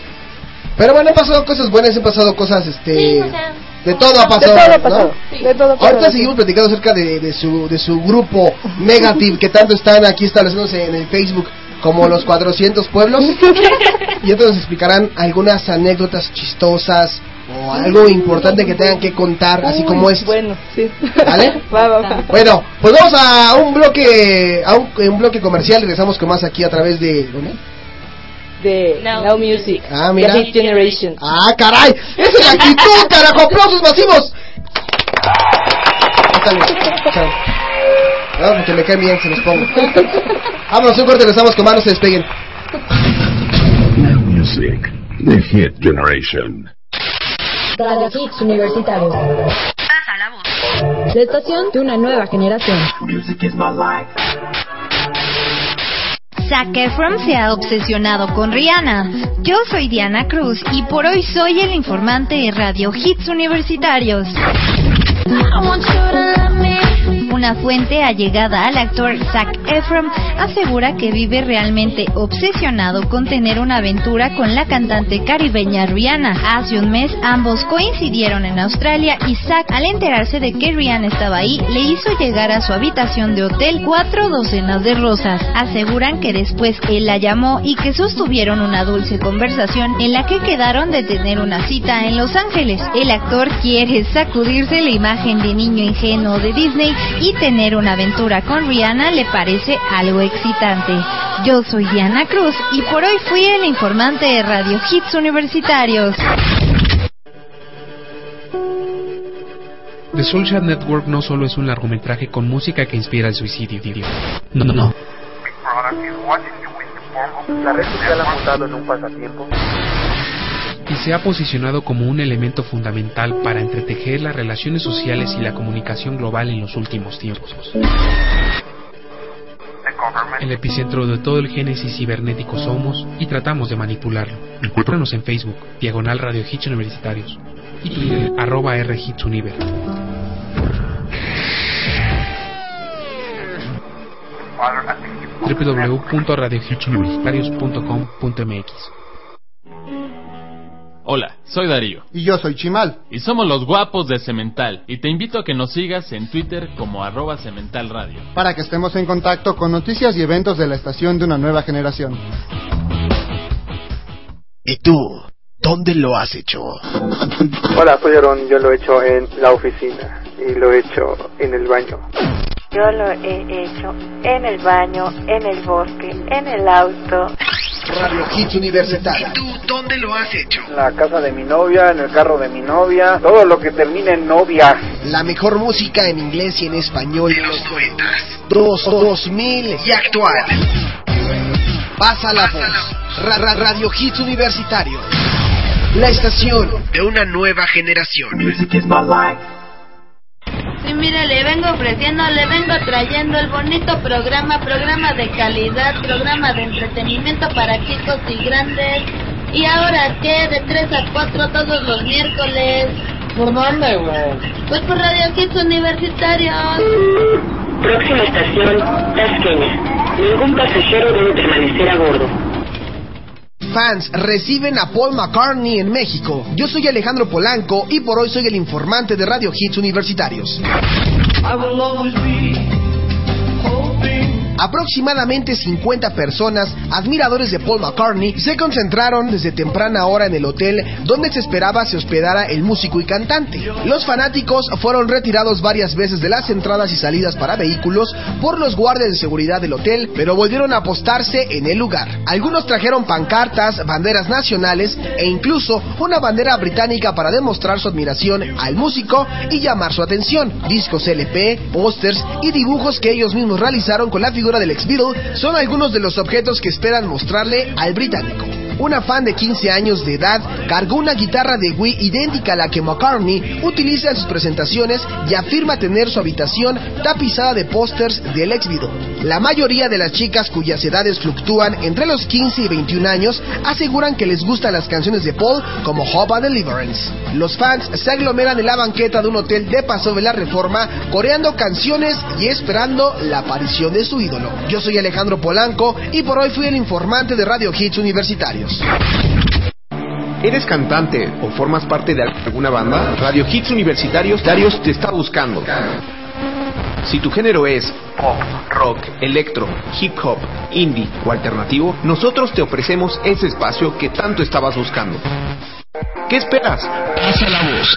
pero bueno han pasado cosas buenas han pasado cosas este Sí, o sea, de todo ha De pasado todo ha ¿no? pasado, de todo ha pasado. Ahorita seguimos platicando acerca de, de su de su grupo Negative que tanto están aquí estableciéndose en el Facebook como los 400 pueblos y entonces nos explicarán algunas anécdotas chistosas o algo importante que tengan que contar así Uy, como es Bueno, sí. ¿Vale? va, va, va. Bueno, pues vamos a un bloque a un, un bloque comercial. Regresamos con más aquí a través de. ¿dónde? De Now Now, Music. Ah, mira. The Hit Generation. ¡Ah, caray! ¡Esa es la actitud, carajo! ¡Aplausos masivos! No, porque me caen bien, se los pongo. Vámonos, un corte, regresamos con no se despeguen. Now Music, the hit generation. Radio Hits Universitarios. Pasa la voz. La estación de una nueva generación. Music is my life. Zac Efron se ha obsesionado con Rihanna. Yo soy Diana Cruz y por hoy soy el informante de Radio Hits Universitarios. Una fuente allegada al actor Zac Efron asegura que vive realmente obsesionado con tener una aventura con la cantante caribeña Rihanna. Hace un mes ambos coincidieron en Australia y Zac, al enterarse de que Rihanna estaba ahí, le hizo llegar a su habitación de hotel cuatro docenas de rosas. Aseguran que después él la llamó y que sostuvieron una dulce conversación en la que quedaron de tener una cita en Los Ángeles. El actor quiere sacudirse la imagen de niño ingenuo de Disney y tener una aventura con Rihanna le parece algo excitante. Yo soy Diana Cruz y por hoy fui el informante de Radio Hits Universitarios. The Soulshad Network no solo es un largometraje con música que inspira el suicidio. No, no, no. La red social ha mutado en un pasatiempo. Y se ha posicionado como un elemento fundamental para entretejer las relaciones sociales y la comunicación global en los últimos tiempos. El epicentro de todo el génesis cibernético somos y tratamos de manipularlo. Encuéntranos en Facebook, Diagonal Radio Hits Universitarios y Twitter, arroba R Hits Univer. www.radiohitsuniversitarios.com.mx Hola, soy Darío. Y yo soy Chimal. Y somos los guapos de Cemental. Y te invito a que nos sigas en Twitter como arroba Cemental Radio. Para que estemos en contacto con noticias y eventos de la estación de una nueva generación. ¿Y tú? ¿Dónde lo has hecho? Hola, soy Aaron. Yo lo he hecho en la oficina. Y lo he hecho en el baño. Yo lo he hecho en el baño, en el bosque, en el auto. Radio Hits Universitario. ¿Tú dónde lo has hecho? En la casa de mi novia, en el carro de mi novia, todo lo que termine en novia. La mejor música en inglés y en español de los noventas, dos, dos mil y actual. Pasa la voz. Ra -ra Radio Hits Universitario. La estación de una nueva generación. Sí, mire, le vengo ofreciendo, le vengo trayendo el bonito programa, programa de calidad, programa de entretenimiento para chicos y grandes. ¿Y ahora qué? De 3 a 4 todos los miércoles. ¿Por dónde, güey? Pues por Radio Kids Universitarios. Próxima estación, Tasqueña. Ningún pasajero debe permanecer a bordo. Fans reciben a Paul McCartney en México. Yo soy Alejandro Polanco y por hoy soy el informante de Radio Hits Universitarios. Aproximadamente 50 personas, admiradores de Paul McCartney, se concentraron desde temprana hora en el hotel donde se esperaba se hospedara el músico y cantante. Los fanáticos fueron retirados varias veces de las entradas y salidas para vehículos por los guardias de seguridad del hotel, pero volvieron a apostarse en el lugar. Algunos trajeron pancartas, banderas nacionales e incluso una bandera británica para demostrar su admiración al músico y llamar su atención. Discos LP, pósters y dibujos que ellos mismos realizaron con la figura del ex son algunos de los objetos que esperan mostrarle al británico. Una fan de 15 años de edad cargó una guitarra de Wii idéntica a la que McCartney utiliza en sus presentaciones y afirma tener su habitación tapizada de pósters del ex Beatle. La mayoría de las chicas cuyas edades fluctúan entre los 15 y 21 años aseguran que les gustan las canciones de Paul como Hope Deliverance. Los fans se aglomeran en la banqueta de un hotel de Paso de la Reforma coreando canciones y esperando la aparición de su ídolo. Yo soy Alejandro Polanco y por hoy fui el informante de Radio Hits ¿Eres cantante o formas parte de alguna banda? Radio Hits Universitarios Darius te está buscando. Si tu género es pop, rock, electro, hip hop, indie o alternativo, nosotros te ofrecemos ese espacio que tanto estabas buscando. ¿Qué esperas? Pasa la voz.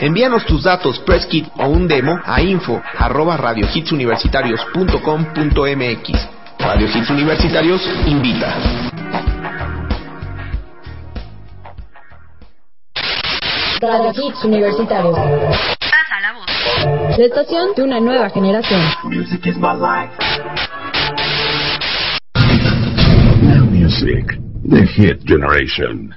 Envíanos tus datos, press kit o un demo a info arroba radiohitsuniversitarios.com.mx. Radio Hits Universitarios invita. Radio Hits Universitarios. Pasa la voz. La estación de una nueva generación. Now music, the hit generation.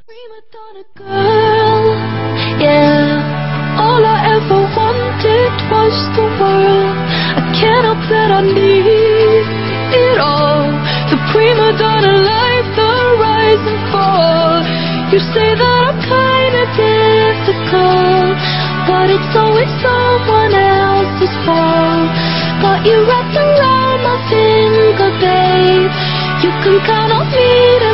Yeah, all I ever wanted was the world. I can't help that I need it all. The prima donna life, the rise and fall. You say that I'm kinda the goal, but it's always someone else's fault. Got you wrapped around my finger, babe. You can count on me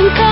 engkau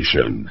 Nation.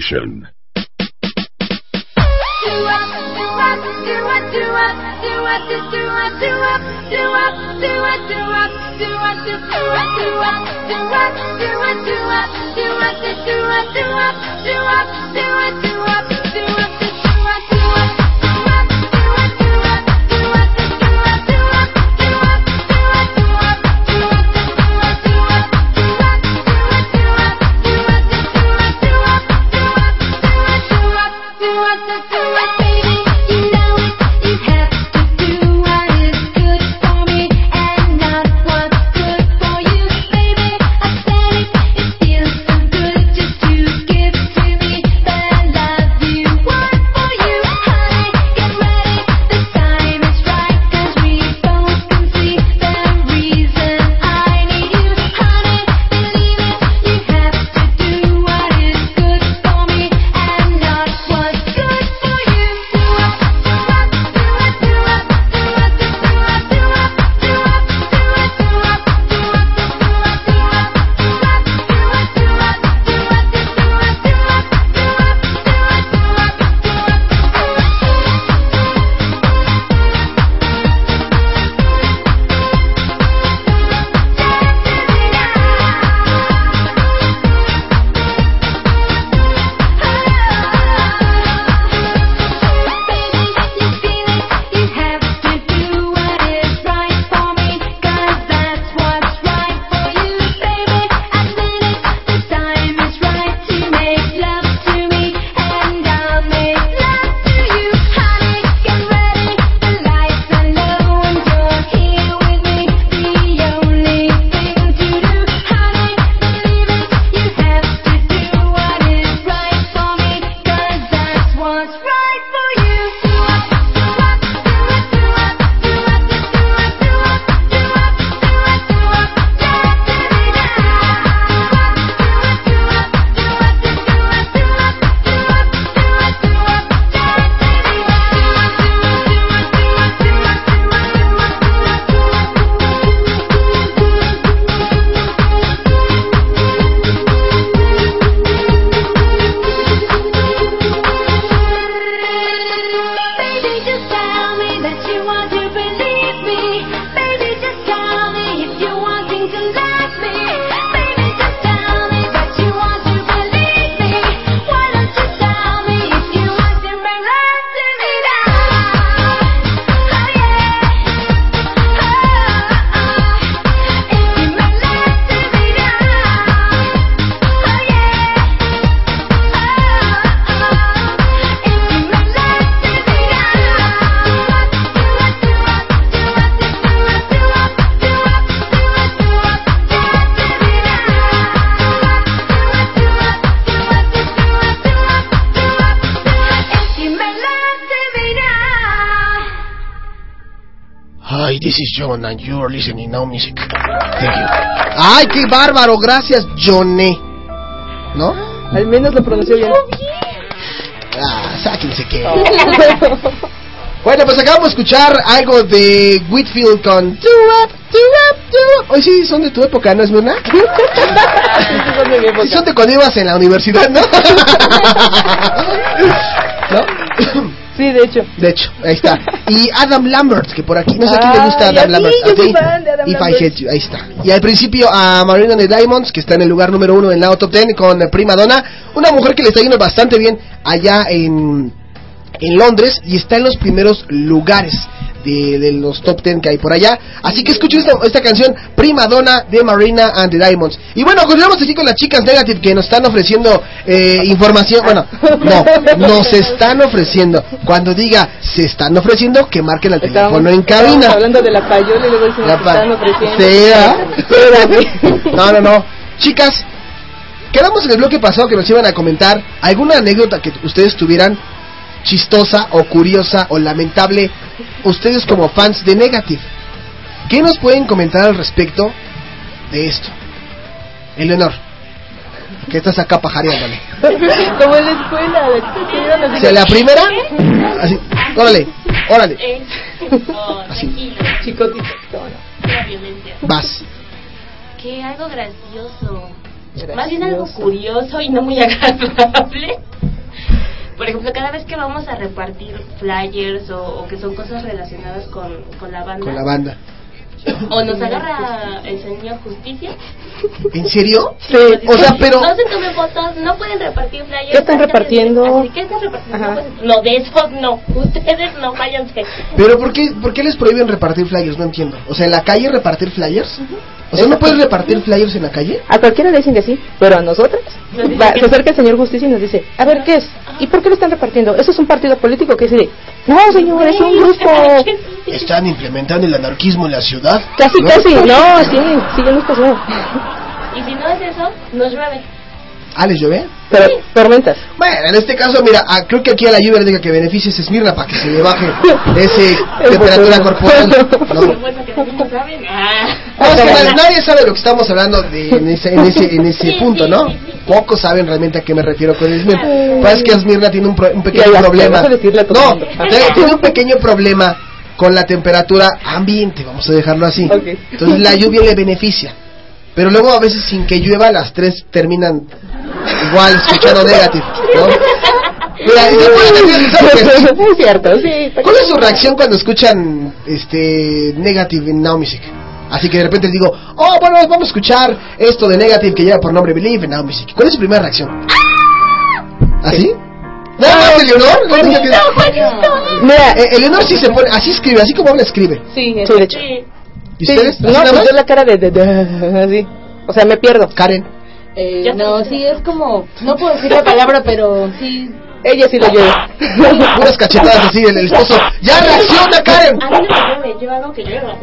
Hit is John and you're listening now music. Thank you. Ay, qué bárbaro, gracias, Johnny. ¿No? Al menos lo pronunció bien. Ah, sáquense que. Bueno, pues acabamos de escuchar algo de Whitfield con Do Up, Do Up, Do Up. Hoy sí son de tu época, ¿no es Mirna? Sí, son de cuando ibas en la universidad, ¿no? De hecho. De hecho, ahí está. Y Adam Lambert, que por aquí, no sé a quién le gusta Adam Lambert. yo ¿A soy ti? fan de Adam If I Lambert. Hate You, ahí está. Y al principio a Marina de Diamonds, que está en el lugar número uno en la Top Ten con Prima Donna, una mujer que le está yendo bastante bien allá en, en Londres y está en los primeros lugares de, de los top 10 que hay por allá. Así que escuchen esta, esta canción Prima Donna de Marina and the Diamonds. Y bueno, continuamos aquí con las chicas Negative que nos están ofreciendo eh, información. Bueno, no, nos están ofreciendo. Cuando diga se están ofreciendo, que marquen el teléfono en cabina. hablando de la payola y luego pa- están ofreciendo. Espérame. No, no, no. Chicas, quedamos en el bloque pasado que nos iban a comentar alguna anécdota que ustedes tuvieran chistosa o curiosa o lamentable, ustedes como fans de Negative. ¿Qué nos pueden comentar al respecto de esto? Eleonor, que estás acá pajareándole. Como en la escuela, la así. O sea, la primera, así, órale, órale. Oh, tranquilo. Chicotito. Vas. Que algo gracioso. Más bien algo curioso y no muy agradable. Por ejemplo, cada vez que vamos a repartir flyers o, o que son cosas relacionadas con, con la banda, Con la banda. o nos agarra el señor justicia. ¿En serio? Sí. O sea, pero... No se tomen fotos, no pueden repartir flyers. ¿Qué están repartiendo? Así, ¿Qué están repartiendo? No, de esos no. Ustedes no, váyanse. ¿Pero por qué, por qué les prohíben repartir flyers? No entiendo. O sea, ¿en la calle repartir flyers? O sea, ¿no puedes repartir flyers en la calle? A cualquiera le dicen que sí, pero a nosotras. Va, se acerca el señor Justicia y nos dice, a ver, ¿qué es? ¿Y por qué lo están repartiendo? ¿Eso es un partido político? ¿Qué es? No, señor, es un grupo. ¿Están implementando el anarquismo en la ciudad? Casi, ¿No? casi. No, sí, sí, ya nos pasó. Y si no es eso, nos llueve. ¿Ah, les llueve? Pero tormentas. Bueno, en este caso, mira, ah, creo que aquí a la lluvia le diga que beneficie ese Esmirna para que se le baje ese temperatura corporal. No, no, Bueno, que no saben. Ah. es que nadie, nadie sabe lo que estamos hablando de, en ese, en ese, en ese punto, ¿no? Pocos saben realmente a qué me refiero con Esmirna. Pues es que Esmirna tiene un, pro- un pequeño Ya, ya, problema. a a No, tiene- tiene un pequeño problema con la temperatura ambiente, vamos a dejarlo así. Entonces la lluvia le beneficia. Pero luego a veces sin que llueva las tres terminan igual escuchando negative, ¿no? Mira. Es cierto, sí. ¿Cuál es su reacción cuando escuchan este Negative en Now Music? Así que de repente les digo, oh, bueno, vamos a escuchar esto de Negative que lleva por nombre Believe en Now Music. ¿Cuál es su primera reacción? ¿Así? ¿Nada más Eleonor? ¿No dice que- Mira, eh, Eleonor sí se pone, así escribe, así como habla escribe. Sí, de hecho. ¿Y ustedes? No, ¿Así nada pues la cara de, de, de- así. O sea, me pierdo. Karen. Eh, no, sí, es como, no puedo decir la palabra, pero sí. Ella sí lo lleva. Unas cachetadas así, el, el esposo. ¡Ya reacciona, Karen! A mí no me llueve, yo hago que llueva.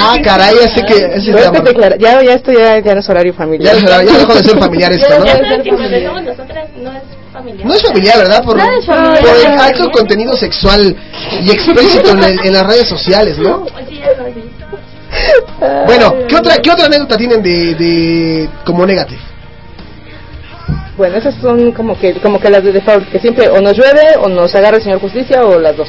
Ah, caray, ese que... Ese es que ya, ya esto ya, ya no es horario familiar. Ya, ya dejó de ser familiar esto, ¿no? Ya nosotras no es familiar. No es familiar, ¿verdad? Por, Nada es familiar. por el alto familiar. contenido sexual y explícito en, el- en las redes sociales, ¿no? Bueno, ¿qué otra, qué otra anécdota tienen de, de como negative? Bueno, esas son como que como que las de default, que siempre o nos llueve o nos agarra el señor justicia o las dos.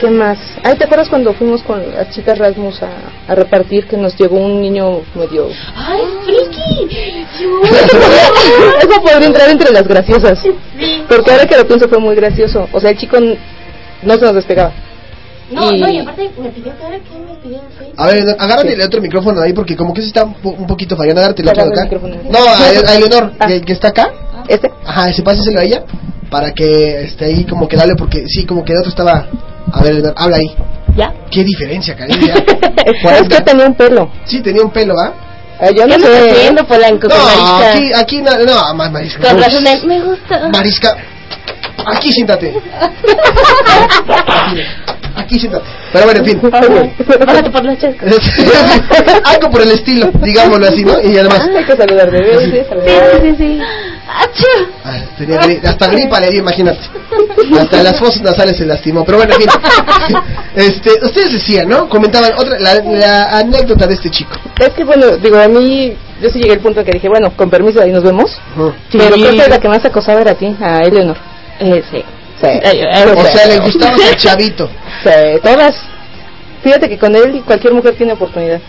¿Qué más? Ay, ¿te acuerdas cuando fuimos con las chicas Rasmus a, a repartir que nos llegó un niño medio... ¡Ay, friki! Eso podría entrar entre las graciosas. Porque ahora que lo pienso fue muy gracioso. O sea, el chico no se nos despegaba. No, Y- no, y aparte me pidió que ahora que me pidió en Facebook. A ver, agárrate el otro micrófono de ahí porque como que se está un, po- un poquito fallando. Agárrate el otro de acá. el micrófono. No, a, a Eleonor, que, que está acá. ¿Este? Ajá, ese páseselo a ella para que esté ahí como que dale porque sí, como que el otro estaba... A ver, Eleonor, habla ahí. ¿Ya? ¿Qué diferencia, cariño? Es que tenía un pelo. Sí, tenía un pelo, ¿ah? Eh, yo no ¿Qué sé. haciendo, Polanco, con No, Marisca? aquí, aquí, no, no, más Marisca. Con razón, me gusta. Marisca, aquí siéntate. Aquí, aquí siéntate. Pero bueno, en fin. Bájate por la chasca. Algo por el estilo, digámoslo así, ¿no? Y además, Hay que saludar veces. saludar. Sí, sí, sí. ah, tenía gri- hasta gripa le dio, imagínate. Hasta las fosas nasales se lastimó. Pero bueno, en fin. Este, ustedes decían, ¿no? Comentaban otra, la, la anécdota de este chico. Es que bueno, digo, a mí, yo sí llegué al punto en que dije, bueno, con permiso, ahí nos vemos. Ujú. Pero Sí. creo que la que más acosaba era a ti, a Eleonor. Eh, sí. Sí. O sea, le gustaba al chavito. Sí, todas. Fíjate que con él cualquier mujer tiene oportunidad.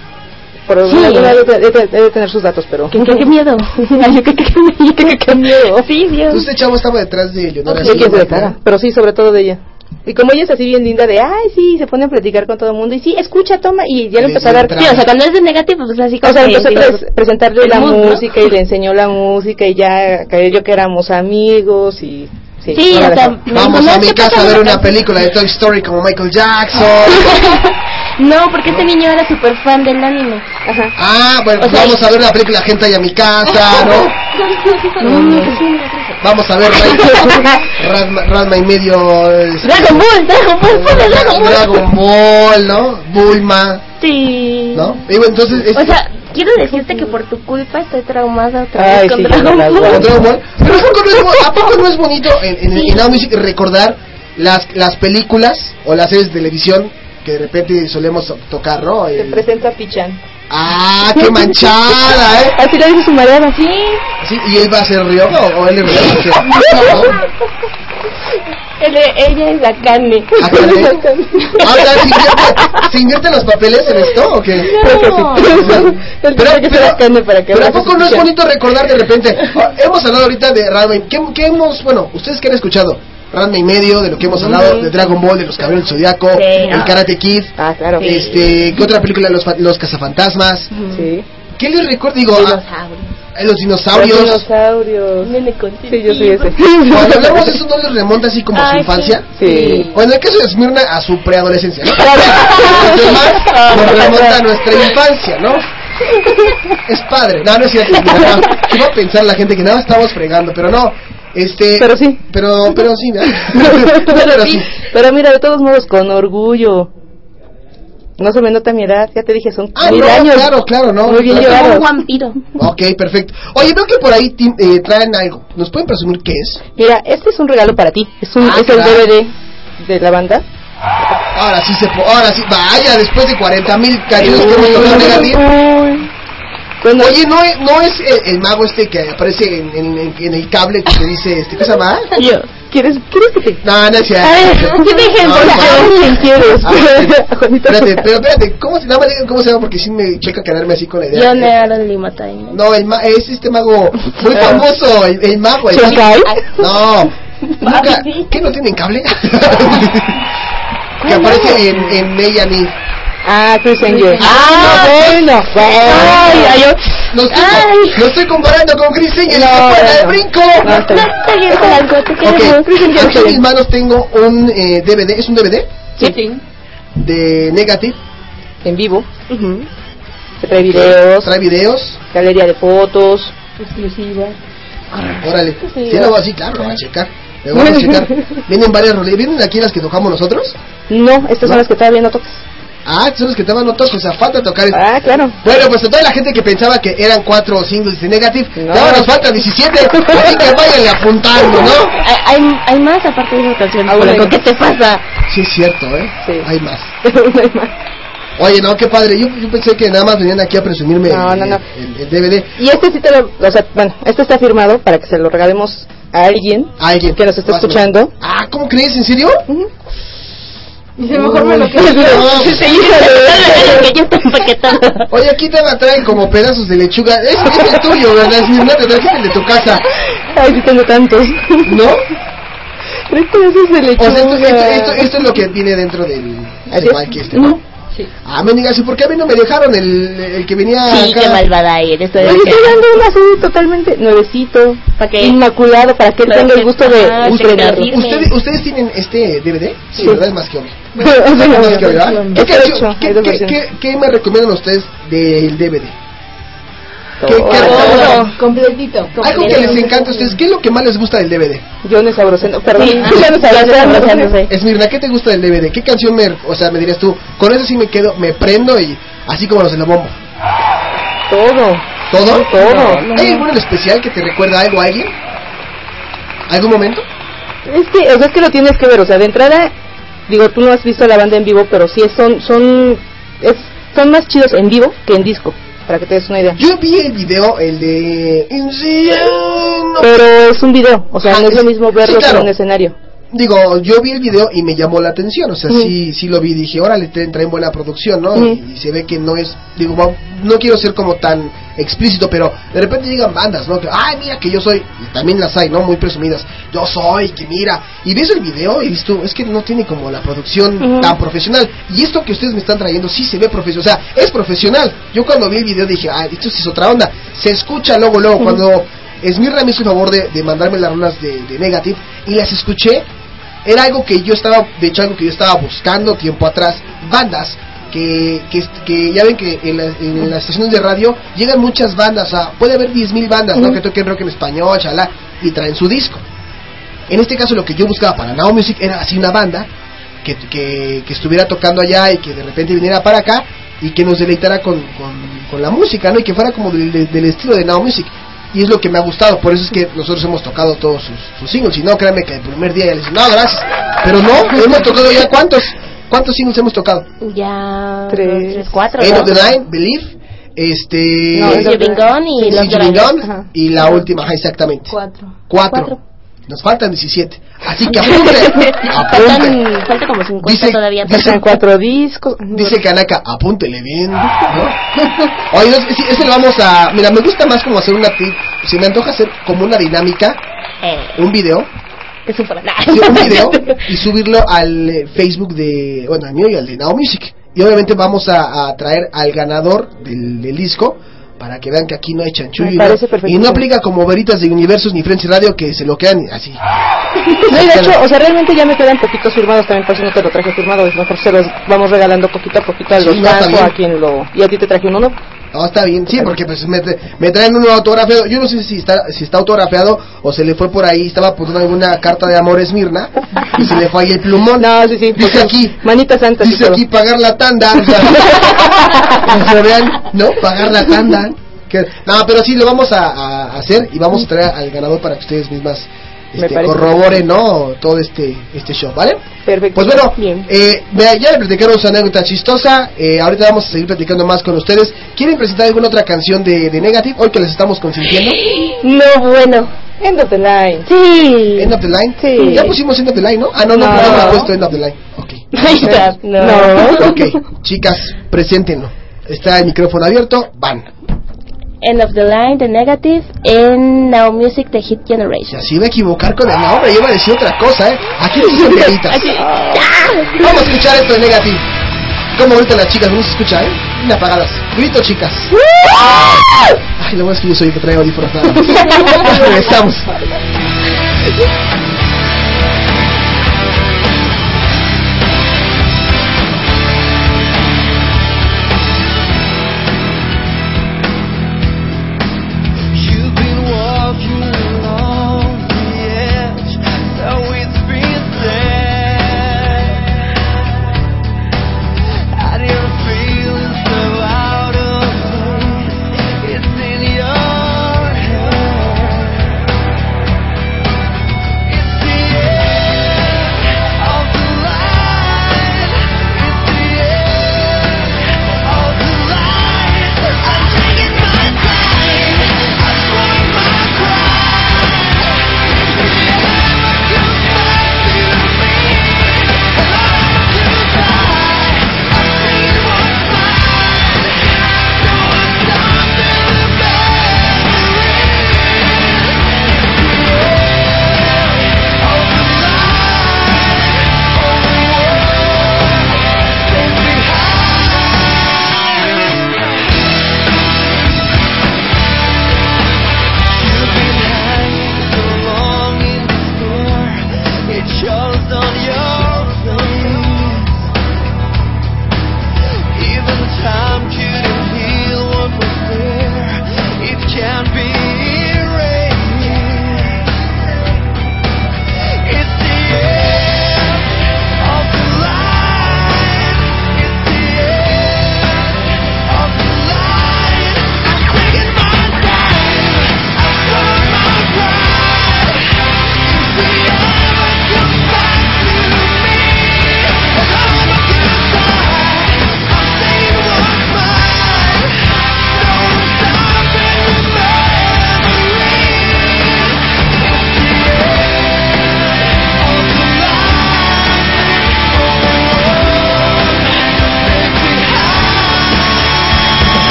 Por Sí. alguna debe, debe- debe tener sus datos, pero... ¿Qué, qué, qué miedo? ¿qué, qué, qué, qué, qué miedo? Sí, Dios. Este chavo estaba detrás de Leonora Sí, que se Silva, declara, pero sí, sobre todo de ella. Y como ella es así bien linda de, ay, sí, se pone a platicar con todo el mundo y sí, escucha, toma, y ya le empezó a dar... Sí, o sea, cuando es de negativo, pues así O como sea, que empezó a presentarle el la ¿no? música y le enseñó la música y ya creyó que éramos amigos y... Sí, Sí, no la hasta dejó. Vamos a mi ¿qué casa a ver una película de Toy Story como Michael Jackson. No, porque este niño era súper fan del anime. Ajá. Ah, bueno, O sea, vamos a ver una película Gente a mi casa, ¿no? No, no. Vamos a ver Radma, Radma y medio. este, Dragon Ball, Dragon Ball, Dragon Ball. Dragon Ball, ¿no? Bulma, Sí. ¿no? Y bueno, entonces. este- O sea, quiero decirte que por tu culpa estoy traumada otra Ay, vez con sí, Dragon Ball. con Dragon Ball. Pero ¿a poco no es, ¿a poco no es bonito en, en, en Now Music recordar las, las películas o las series de televisión que de repente solemos tocar, ¿no? Se El- presenta Pichan. Ah, qué manchada, ¿eh? Así le dice su mareada, sí. Sí, ¿Y él va a ser Ryoga o, o él es Ryoga? Ella es la carne. ¿A Kane? Ah, o sea, ¿se invierte, ¿se invierten los papeles en esto o qué? Ser la carne para que Pero ¿a poco no es bonito recordar de repente? ah, hemos hablado ahorita de Ranma y- ¿qué, qué hemos, bueno, ustedes que han escuchado? Ranma y medio, de lo que hemos hablado, de Dragon Ball, de los Caballeros del Zodiaco, Sí, el ah. Karate Kid, Ah, claro. este, ¿qué otra película? Los, fa- los Cazafantasmas. Sí. ¿Qué les recuerdo? Digo, ah, eh, los dinosaurios. Los dinosaurios. Sí, yo soy ese. Cuando hablamos de eso, ¿no les remonta así como a su infancia? sí. Bueno, en el caso de Esmirna, a su preadolescencia, ¿no? Los demás nos remonta a nuestra infancia, ¿no? Es padre. No, no es cierto. ¿Qué va a pensar la gente que nada estamos fregando? Pero no. Este, Pero sí. Pero, pero sí, ¿verdad? pero, sí. Pero mira, de todos modos, con orgullo. No se me nota mi edad, ya te dije, son Ah, mil no, años. claro, claro, no. Muy bien Claro. llevados. Un vampiro. Ok, perfecto. Oye, veo que por ahí eh, traen algo. ¿Nos pueden presumir qué es? Mira, este es un regalo para ti. Es, un, Ah, es el. DVD de la banda. Ahora sí se ahora sí, vaya, después de 40 mil canciones que hemos tocado Oye, no es, no es el, el mago este que aparece en, en- en- el cable que te dice, este, ¿qué se llama? Yo. ¿Quieres, ¿Quieres que te.? No, no es cierto. A ver, ¿qué te dije? No, Hola, no. a ver quién quieres. Ah, espérate, Juanito. espérate, pero espérate, ¿cómo se, nada más digan cómo se llama? Porque sí me checa quedarme así con la idea. John Aaron Limatain. No, el ma es este mago muy famoso, el, el mago. El ¿Chokai? No, nunca, ¿qué no tienen cable? que aparece en, en Eve. Ah, Chris Angel. Ah, bueno. Ay, ay, yo lo estoy, Ay. lo estoy comparando con Chris Angel No, no. de brinco. No, está bien. Está bien, con algo, te Ok, queremos. Chris Angel aquí en mis manos tengo un eh, DVD, ¿es un DVD? Sí. De Negative. En vivo. Se trae videos. Trae videos. Galería de fotos. Exclusiva. Órale. Sí, Sí, ya. no, sí, claro, lo voy a checar. Lo vamos a checar. Vienen varias roles. ¿Vienen aquí las que tocamos nosotros? No, estas son las que todavía no tocas. Ah, son las que tocar, o sea, falta tocar. el- Ah, claro. Bueno, pues a toda la gente que pensaba que eran cuatro singles de Negative, No. ahora nos faltan 17, así que váyanle apuntando, ¿no? Hay, hay, más aparte de esa canción. Ah, bueno, ¿Qué te pasa? Sí, es cierto, ¿eh? Sí. Hay más. No hay más. Oye, no, qué padre. Yo, yo pensé que nada más venían aquí a presumirme No, el, no, no. el- el DVD. Y este sí te lo, o sea, bueno, este está firmado para que se lo regalemos a alguien A alguien. que nos esté escuchando. Ah, ¿cómo crees? ¿En serio? Dice, mejor me lo quedo. sí, que empaquetado. Oye, aquí te la traen como pedazos de lechuga. Es, es el tuyo, ¿verdad? Es no te traes el de tu casa, Ay, sí tengo tantos. ¿no? Tres pedazos de O lechuga. sea, esto, esto, esto, esto es lo que viene dentro del... Es. que este, ¿no? Sí. Ah, me digas, ¿y por qué a mí no me dejaron el, el que venía Sí, acá? qué malvada eres. Le estoy dando un azul totalmente nuevecito, ¿Para qué? inmaculado, para que él tenga que- el gusto de Ah, estrenarlo. que ¿Ustedes, ¿Ustedes tienen este DVD? Sí, Sí. ¿verdad? Es más que obvio. Sí, Es más que obvio, ¿verdad? ¿Qué, Está canción- hecho, qué- hay dos qué- versiones. qué- qué me recomiendan ustedes del DVD? ¿Qué, Todo. qué- Todo, completito. algo que les encanta a ustedes, ¿qué es lo que más les gusta del DVD? Yo no sabroseno, perdón. Sí, abrazándose. Esmirna, ¿qué te gusta del DVD? ¿Qué canción me, o sea, me dirías tú? Con eso sí me quedo, me prendo y así como los de la bomba. Todo. ¿Todo? Todo. ¿Hay alguno en especial que te recuerda algo a alguien? ¿Algún momento? Es que, o sea, es que lo tienes que ver, o sea, de entrada, digo, tú no has visto la banda en vivo, pero sí es- son, son, es, son más chidos en vivo que en disco, para que te des una idea. Yo vi el video, el de... Pero es un video, o sea, Ah, no es lo es- mismo verlo sí, claro. en un escenario. Digo, yo vi el video y me llamó la atención, o sea, sí, sí lo vi, dije, órale, traen buena producción, ¿no? Y, y se ve que no es, digo, no quiero ser como tan explícito, pero de repente llegan bandas, ¿no? Que, ay, mira que yo soy, y también las hay, ¿no? Muy presumidas, yo soy, que mira, y ves el video y dices tú, es que no tiene como la producción tan profesional, y esto que ustedes me están trayendo sí se ve profesional, o sea, es profesional, yo cuando vi el video dije, ah, esto sí es otra onda, se escucha luego, luego, cuando Esmirra me hizo el favor de, de mandarme las runas de, de Negative y las escuché. Era algo que yo estaba, de hecho, algo que yo estaba buscando tiempo atrás. Bandas que, que, que ya ven que en, la- en las estaciones de radio llegan muchas bandas. O sea, puede haber 10.000 bandas, ¿no? Ujú. Que toquen rock en español, chalá, y traen su disco. En este caso, lo que yo buscaba para Now Music era así una banda que, que, que estuviera tocando allá y que de repente viniera para acá y que nos deleitara con, con, con la música, ¿no? Y que fuera como del, del- del estilo de Now Music. Y es lo que me ha gustado, por eso es que nosotros hemos tocado todos sus, sus singles. Y no, créanme que el primer día ya les dije, no, gracias. Pero no, hemos tocado ya cuántos, cuántos singles hemos tocado. Ya. Tres. tres, cuatro. End ¿no? of the Line, Believe, este... No, y Los Ajá. y la última, ajá, exactamente. Cuatro. Cuatro. Nos faltan 17. Así que apunte, apunte. Faltan, falta como 50 Dice- todavía. dice- cuatro discos. Dice Kanaka, apúntele bien. ¿no? Oye, es- es- ese lo vamos a. Mira, me gusta más como hacer una. Se me antoja hacer como una dinámica, Eh, un video, que un video y subirlo al eh, Facebook de. Bueno, al mío y al de Now Music. Y obviamente vamos a, a traer al ganador del, del disco para que vean que aquí no hay chanchullo. Y no- no aplica como veritas de Universos ni Friends Radio que se lo quedan así. No, y de hecho, o sea, realmente ya me quedan poquitos firmados también, por eso no te lo traje firmado, es mejor se los vamos regalando poquito a poquito a Sí, los no, está fans o bien. a quien lo... Y a ti te traje uno, ¿no? No, está bien, sí, porque pues me, me traen uno autografiado. Yo no sé si está, si está autografiado o se le fue por ahí, estaba apuntando alguna carta de amor Esmirna y se le fue ahí el plumón. No, sí, sí. Dice aquí, Manita santa. dice aquí pagar la tanda. O sea, vean, ¿no? Pagar la tanda. Que- no, pero sí lo vamos a, a hacer y vamos a traer al ganador para que ustedes mismas este, parece corroboren, ¿no? Todo este, este show, ¿vale? Perfecto. Pues bueno, Bien. eh, ya le platicaron su anécdota chistosa. eh, ahorita vamos a seguir platicando más con ustedes. ¿Quieren presentar alguna otra canción de, de Negative hoy que les estamos consintiendo? No, bueno. End of the line. Sí. End of the Line. Sí. Ya pusimos End of the Line, ¿no? Ah, no, no, No. no, no, puesto End of the Line. Ok. Ahí está. No. No. Ok, chicas, preséntenlo. Está el micrófono abierto, van. End of the Line, The Negative, en Now Music, The Hit Generation. Si iba a equivocar con el nombre, yo iba a decir otra cosa, ¿eh? Aquí son deditas. Vamos a escuchar esto de Negative. Como ahorita las chicas, vamos a escuchar, ¿eh? Bien apagadas. Grito, chicas. Ay, lo bueno es que yo soy el que trae audífonos. Regresamos.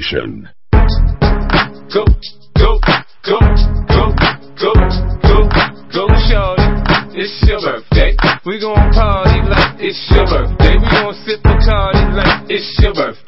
generation. Go, go, go, go, go, go, go, shorty. It's your birthday. We gon' party like it's your birthday. We gon' sip a party like it's your birthday.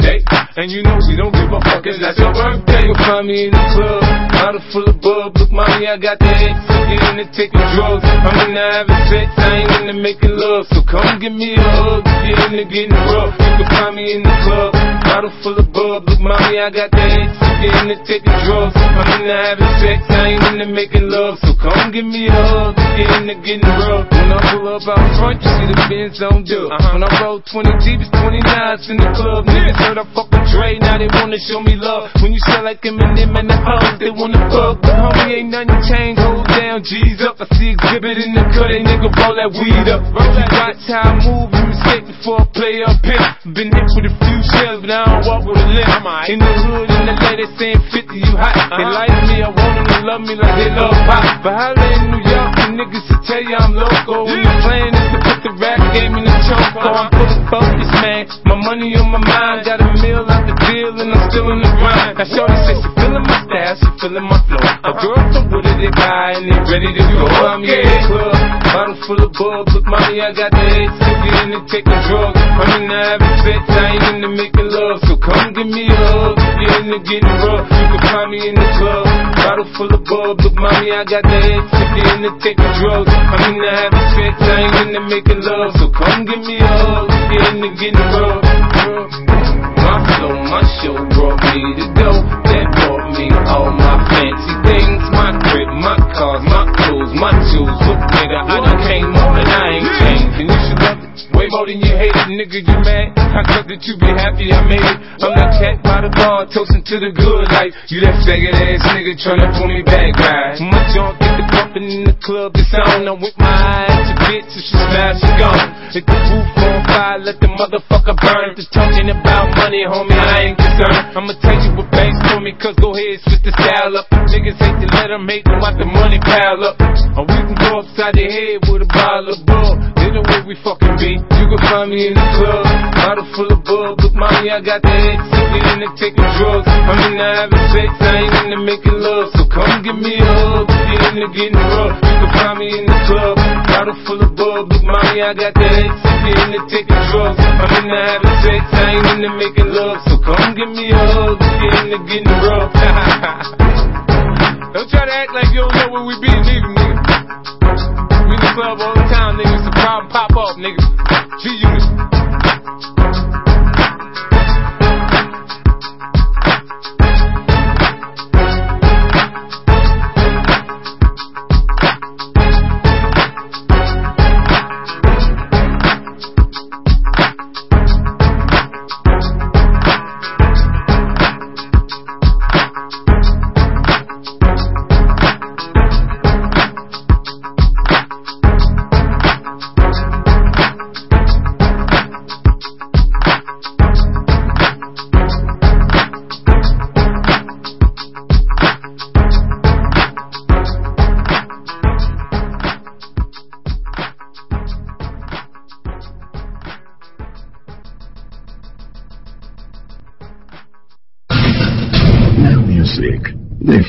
And you know we don't give a fuck, it's not your birthday. You'll find me in the club, bottle full of bub. Look, mommy, I got the X. Get into taking drugs. I'm into having sex, I ain't in into making love. So come give me a hug. Get in into getting rough. You can find me in the club, bottle full of bub. Look, mommy, I got the X. Get into taking drugs. I'm into having sex, I ain't in into making love. So come give me a hug. Get in into getting rough. When I pull up out front, you see the Benz on dub. When I roll 20 deep, it's 29s in the club. Niggas heard I fuck with Dre, now they wanna show me love. When you sell like Eminem and the hoes, they wanna fuck. But homie, ain't nothing changed. Hold down, G's up. I see exhibit in the cut, they nigga roll that weed up. Roll that watch how I move, you mistake before I play up here. Been hit with a few shells, but I don't walk with a limp. In the hood, in the lady saying 50, you hot. They uh-huh. like me, I want them to love me like they love pop. But holla in New York, the niggas will tell you I'm loco. When the plan is to put the rap game in the choke. So I'm fully focused, man. My money on my mind, got a meal out the deal, and I'm still in the grind. Now, Shorty say she feeling my style, she feeling my flow. A girl from Wooded, they buy, and they ready to go. I'm in the club, bottle full of bub. Look, mommy, I got the head sick, in the taking drugs. I'm in the having sex, I ain't into making love. So come give me a hug, get into getting rough. You can find me in the club, bottle full of bub. Look, mommy, I got the head sick, in the taking drugs. I'm in the having sex, I ain't into making love. So come give me a hug, get into getting rough. My flow, my show brought me to go. That brought me all my fancy things. My crib, my cars, my clothes, my tools. Look, nigga, I done came up and I ain't changed. And you should love it. Way more than you hate it, nigga, you mad? I thought that you be happy I made it. I'm that cat by the bar, toasting to the good life. You that faggot ass nigga tryna pull me back, right? My junk get the bumping in the club, it's on. I'm with my eyes to bitch, if she smash, she gone. Hit the roof on fire, let the motherfucker burn. Just talking about money, homie, I ain't concerned. I'ma tell you what banks for me, cause go ahead, switch the style up. Niggas hate to let them hate them, watch the money pile up. Or we can go upside the head with a bottle of bull. They know where we fucking be. You can find me in the club, bottle full of bug. Look, mommy, I got the sick, get into taking drugs. I'm in the having sex, I ain't into making love. So come give me a hug, get into getting rough. You can find me in the club, bottle full of bug. Look, mommy, I got the sick, get into taking drugs. I'm in the having sex, I ain't into making love. So come give me a hug, get into getting rough. don't try to act like you don't know where we be, nigga, nigga. The club all the time, nigga. It's a problem, pop up, nigga. G unit.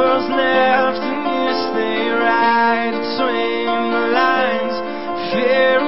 As he goes left and you stay right between the lines. Fear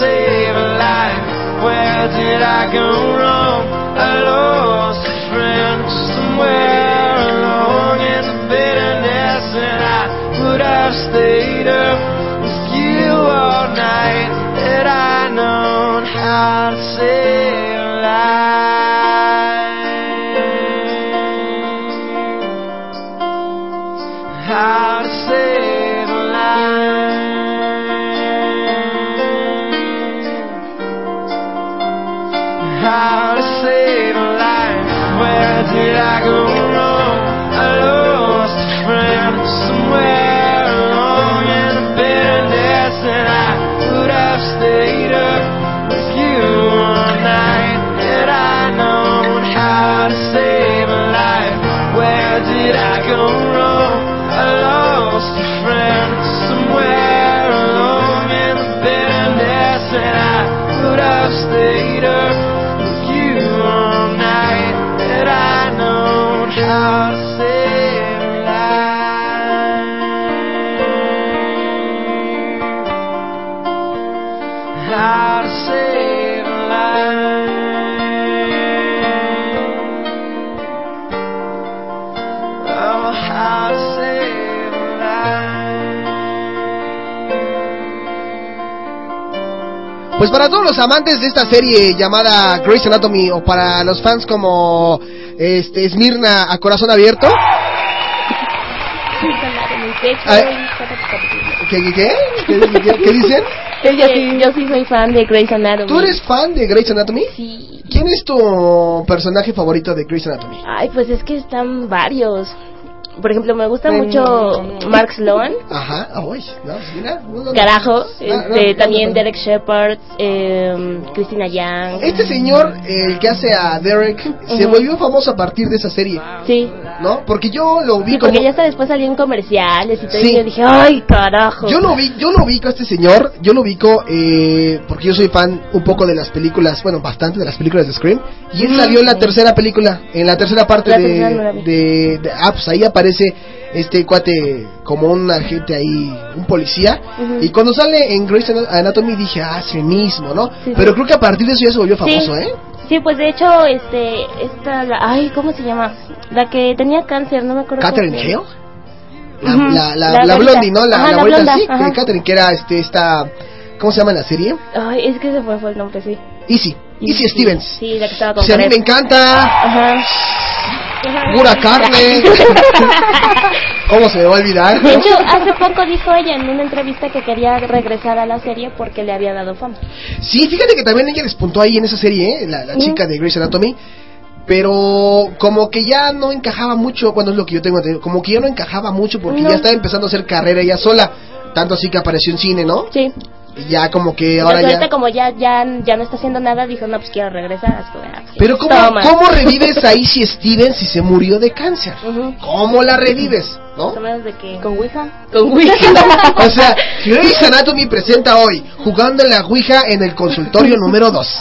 save a life, where did I go wrong? Pues para todos los amantes de esta serie llamada Grey's Anatomy o para los fans como este Esmirna a corazón abierto, ¿qué, qué, qué? ¿Qué, qué- qué dicen? Yo, sí, yo sí soy fan de Grey's Anatomy. ¿Tú eres fan de Grey's Anatomy? Sí. ¿Quién es tu personaje favorito de Grey's Anatomy? Ay, pues es que están varios. Por ejemplo, me gusta Mm. mucho Mark Sloan. Ajá, ah, uy, no, mira, no, no, no. Carajo, Ah, no, este, no, también no. Derek Shepard, eh, Christina Yang. Este señor, el que hace a Derek, se volvió famoso a partir de esa serie. Sí. ¿No? Porque yo lo vi Sí, como... porque ya hasta después salió en comerciales y todo, Sí. y yo dije, ¡ay, carajo! Yo lo vi, yo lo ubico a este señor, yo lo ubico eh, porque yo soy fan un poco de las películas, bueno, bastante de las películas de Scream, y él Ujú. salió en la tercera película, en la tercera parte La de, tercera de, de- ah, pues ahí aparece este cuate como un agente ahí, un policía, y cuando sale en Grey's Anatomy dije, ah, el mismo, ¿no? Sí, Pero sí. creo que a partir de eso ya se volvió famoso, sí. ¿eh? Sí, pues de hecho, este, esta, la, ay, ¿cómo se llama? La que tenía cáncer, no me acuerdo. Catherine Hale. La, la, la, La la güerita. blondie, ¿no? La, Ajá, la güerita, blonda, sí, ajá. Catherine, que era este, esta, ¿cómo se llama la serie? Ay, es que se fue, fue el nombre, sí. Easy, Easy Stevens. Sí, la que estaba con Sí, a mí me encanta. Ajá. Pura carne. ¿Cómo se me va a olvidar? De hecho, hace poco dijo ella en una entrevista que quería regresar a la serie porque le había dado fama. Sí, fíjate que también ella despuntó ahí en esa serie, ¿eh? la, la chica de Grey's Anatomy. Pero como que ya no encajaba mucho, cuando es lo que yo tengo entendido, como que ya no encajaba mucho porque No. ya estaba empezando a hacer carrera ella sola. Tanto así que apareció en cine, ¿no? Sí. Y ya como que Entonces, ahora ahorita ya... como ya, ya, ya no está haciendo nada, dijo, no, pues quiero regresar. Así que, ah, pues, Pero ¿cómo, toma. ¿cómo revives a Izzy Stevens si se murió de cáncer? ¿Cómo la revives? ¿No? De que... ¿Con Ouija? Con Ouija. O sea, Grey's Anatomy presenta hoy jugando en la Ouija en el consultorio número 2.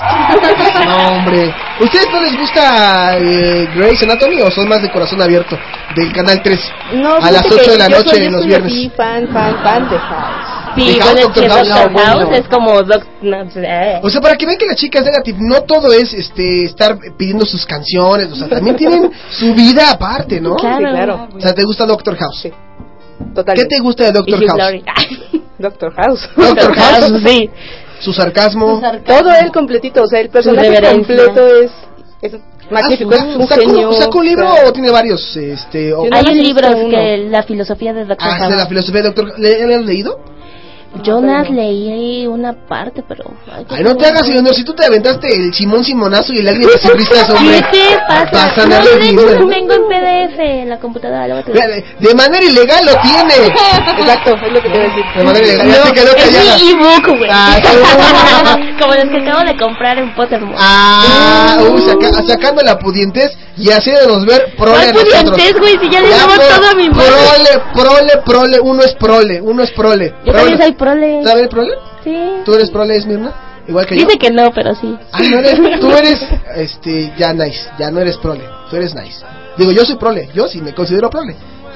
No, hombre. ¿Ustedes no les gusta eh, Grey's Anatomy o son más de corazón abierto del canal 3? No, a las fíjate 8 de la yo noche soy- yo los soy viernes. fan, fan, fan de House. Sí, ¿De House, bueno, es Doctor que House? Doctor House bueno. es como... Doc, no, eh. O sea, para que vean que la chica es negative, no todo es este estar pidiendo sus canciones, o sea, también tienen su vida aparte, ¿no? Claro. Sí, claro. O sea, ¿te gusta Doctor House? Sí. Totalmente. ¿Qué te gusta de Doctor Y House? Doctor House. Doctor House, sí. Su sarcasmo. Todo él completito, o sea, el personaje completo es, es magnífico, Ah, es un ¿sacó, genio. ¿Sacó un libro o sea, o tiene varios? Este, o- Hay nada un más he libro visto que la filosofía de Doctor Ah, House. la filosofía de Doctor ¿Le, ¿le has leído? Yo nada más leí una parte, pero... Ay, no te hagas, señor, si tú te aventaste el Simón Simonazo y el lágrima de Rista, hombre. ¿Qué te pasa? Pasan no, a de hecho, lo tengo en PDF en la computadora. luego te- De de manera ilegal lo tiene. Exacto, es lo que te voy a decir. De manera ilegal, ya se quedó es callada. mi ebook, güey. Ah, Como los que acabo de comprar en Pottermore. Ah, uy, saca- sacando la pudientes y haciéndonos ver prole a ¿Cuál nosotros. pudientes, güey? Si ya le damos todo a mi madre. Prole, prole, prole, uno es prole, uno es prole. Yo Prole. también soy prole. ¿Sabes el prole? Sí. ¿Tú eres prole, Esmirna? Igual que yo. Dice que no, pero sí. Ah, no eres, tú eres, este, ya nice, ya no eres prole, tú eres nice. Digo, yo soy prole, yo sí me considero prole.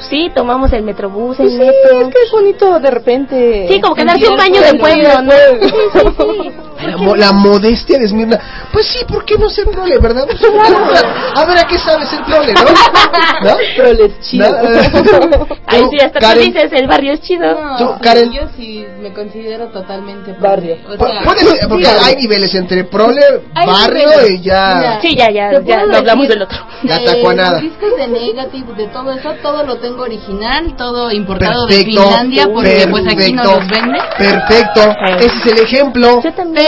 Sí, tomamos el metrobús, Pues el sí, metro. es que es bonito de repente. Sí, como que darse un baño de pueblo, pueblo, ¿no? Sí, sí, sí. La, la modestia de Esmirna. Pues sí, ¿por qué no ser prole, verdad? Pues, a ver, ¿a qué sabe ser prole, no? ¿No? Proles chido. ¿No? Ahí sí, hasta Karen, tú dices, el barrio es chido. No, Karen. yo sí me considero totalmente Barrio. O sea, puede ser, porque sí, hay niveles entre prole, barrio niveles. y ya... Sí, ya, ya, ya, no hablamos del otro. La de tacuanada. Discos de Negative, de todo eso, todo lo tengo original, todo importado de Perfecto, Finlandia, porque pues aquí no perfecto, los venden. perfecto. Ese es el ejemplo. Yo también.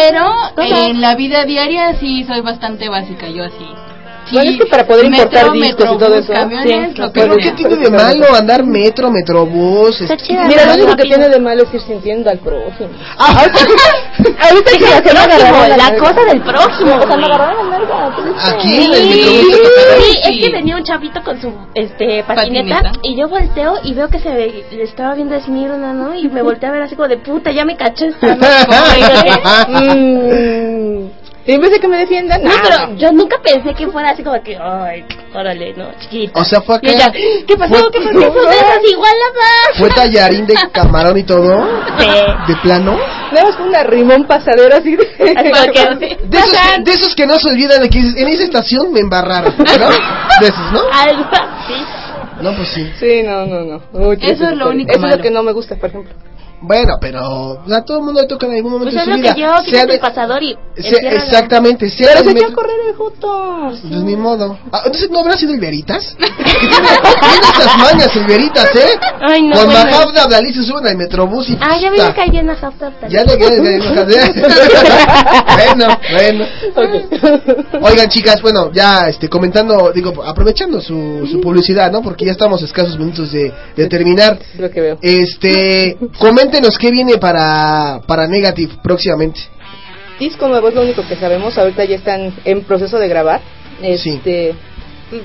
Pero en la vida diaria sí soy bastante básica, yo así. Bueno, es que para poder importar discos y todo metrobús, eso, camiones, sí, lo que ¿Pero sea. qué tiene de malo andar metro, metrobús? Mira, lo único que tiene de malo es ir sintiendo al prójimo. Ah, Ahorita que la prójimo, la cosa del prójimo, O sea, me agarraron la nalga. Aquí en el Sí, metrobús es que venía un chavito con su este patineta, Patineta. y yo volteo y veo que se ve- le estaba viendo a Esmirna, ¿no? Y me volteé a ver así como de puta, ya me caché esta, ¿no? Y en vez de que me defiendan, No, ah, pero yo nunca pensé que fuera así como que, ay, órale, no, chiquita. O sea, fue acá. Y ella, ¿qué pasó? Fue- ¿Qué pasó? ¿Qué son de esas igualadas? ¿Fue tallarín de camarón y todo? Sí. ¿De plano? Nada más un arrimón pasadero así de... Que, De esos, que, de esos que no se olvidan de que en esa estación me embarraron, ¿no? De esos, ¿no? algo así. No, pues sí. Sí, no, no, no. Uy, qué Eso es lo único Eso es malo. lo que no me gusta, por ejemplo. Bueno, pero a todo el mundo le toca en algún momento Pues de es su lo que vida. yo, Sea de- el pasador y sea- exactamente, sea Pero de se echó a correr el Joto. Pues ni modo. Ah, entonces, ¿no habrá sido el Veritas? Que tiene, esas mañas el Veritas, ¿eh? Ay, no, Con bueno. Mahab Abdalí se suben al metrobús y... Ah, ya vi puta, que caí bien a Half Half Ya le quedé Bueno, bueno. Oigan, chicas, bueno, ya este comentando, digo, aprovechando su, su publicidad, ¿no? Porque ya estamos escasos minutos de, de terminar. Lo que veo. Este, coméntenos qué viene para, para Negative próximamente. Disco nuevo es lo único que sabemos. Ahorita ya están en proceso de grabar. Este,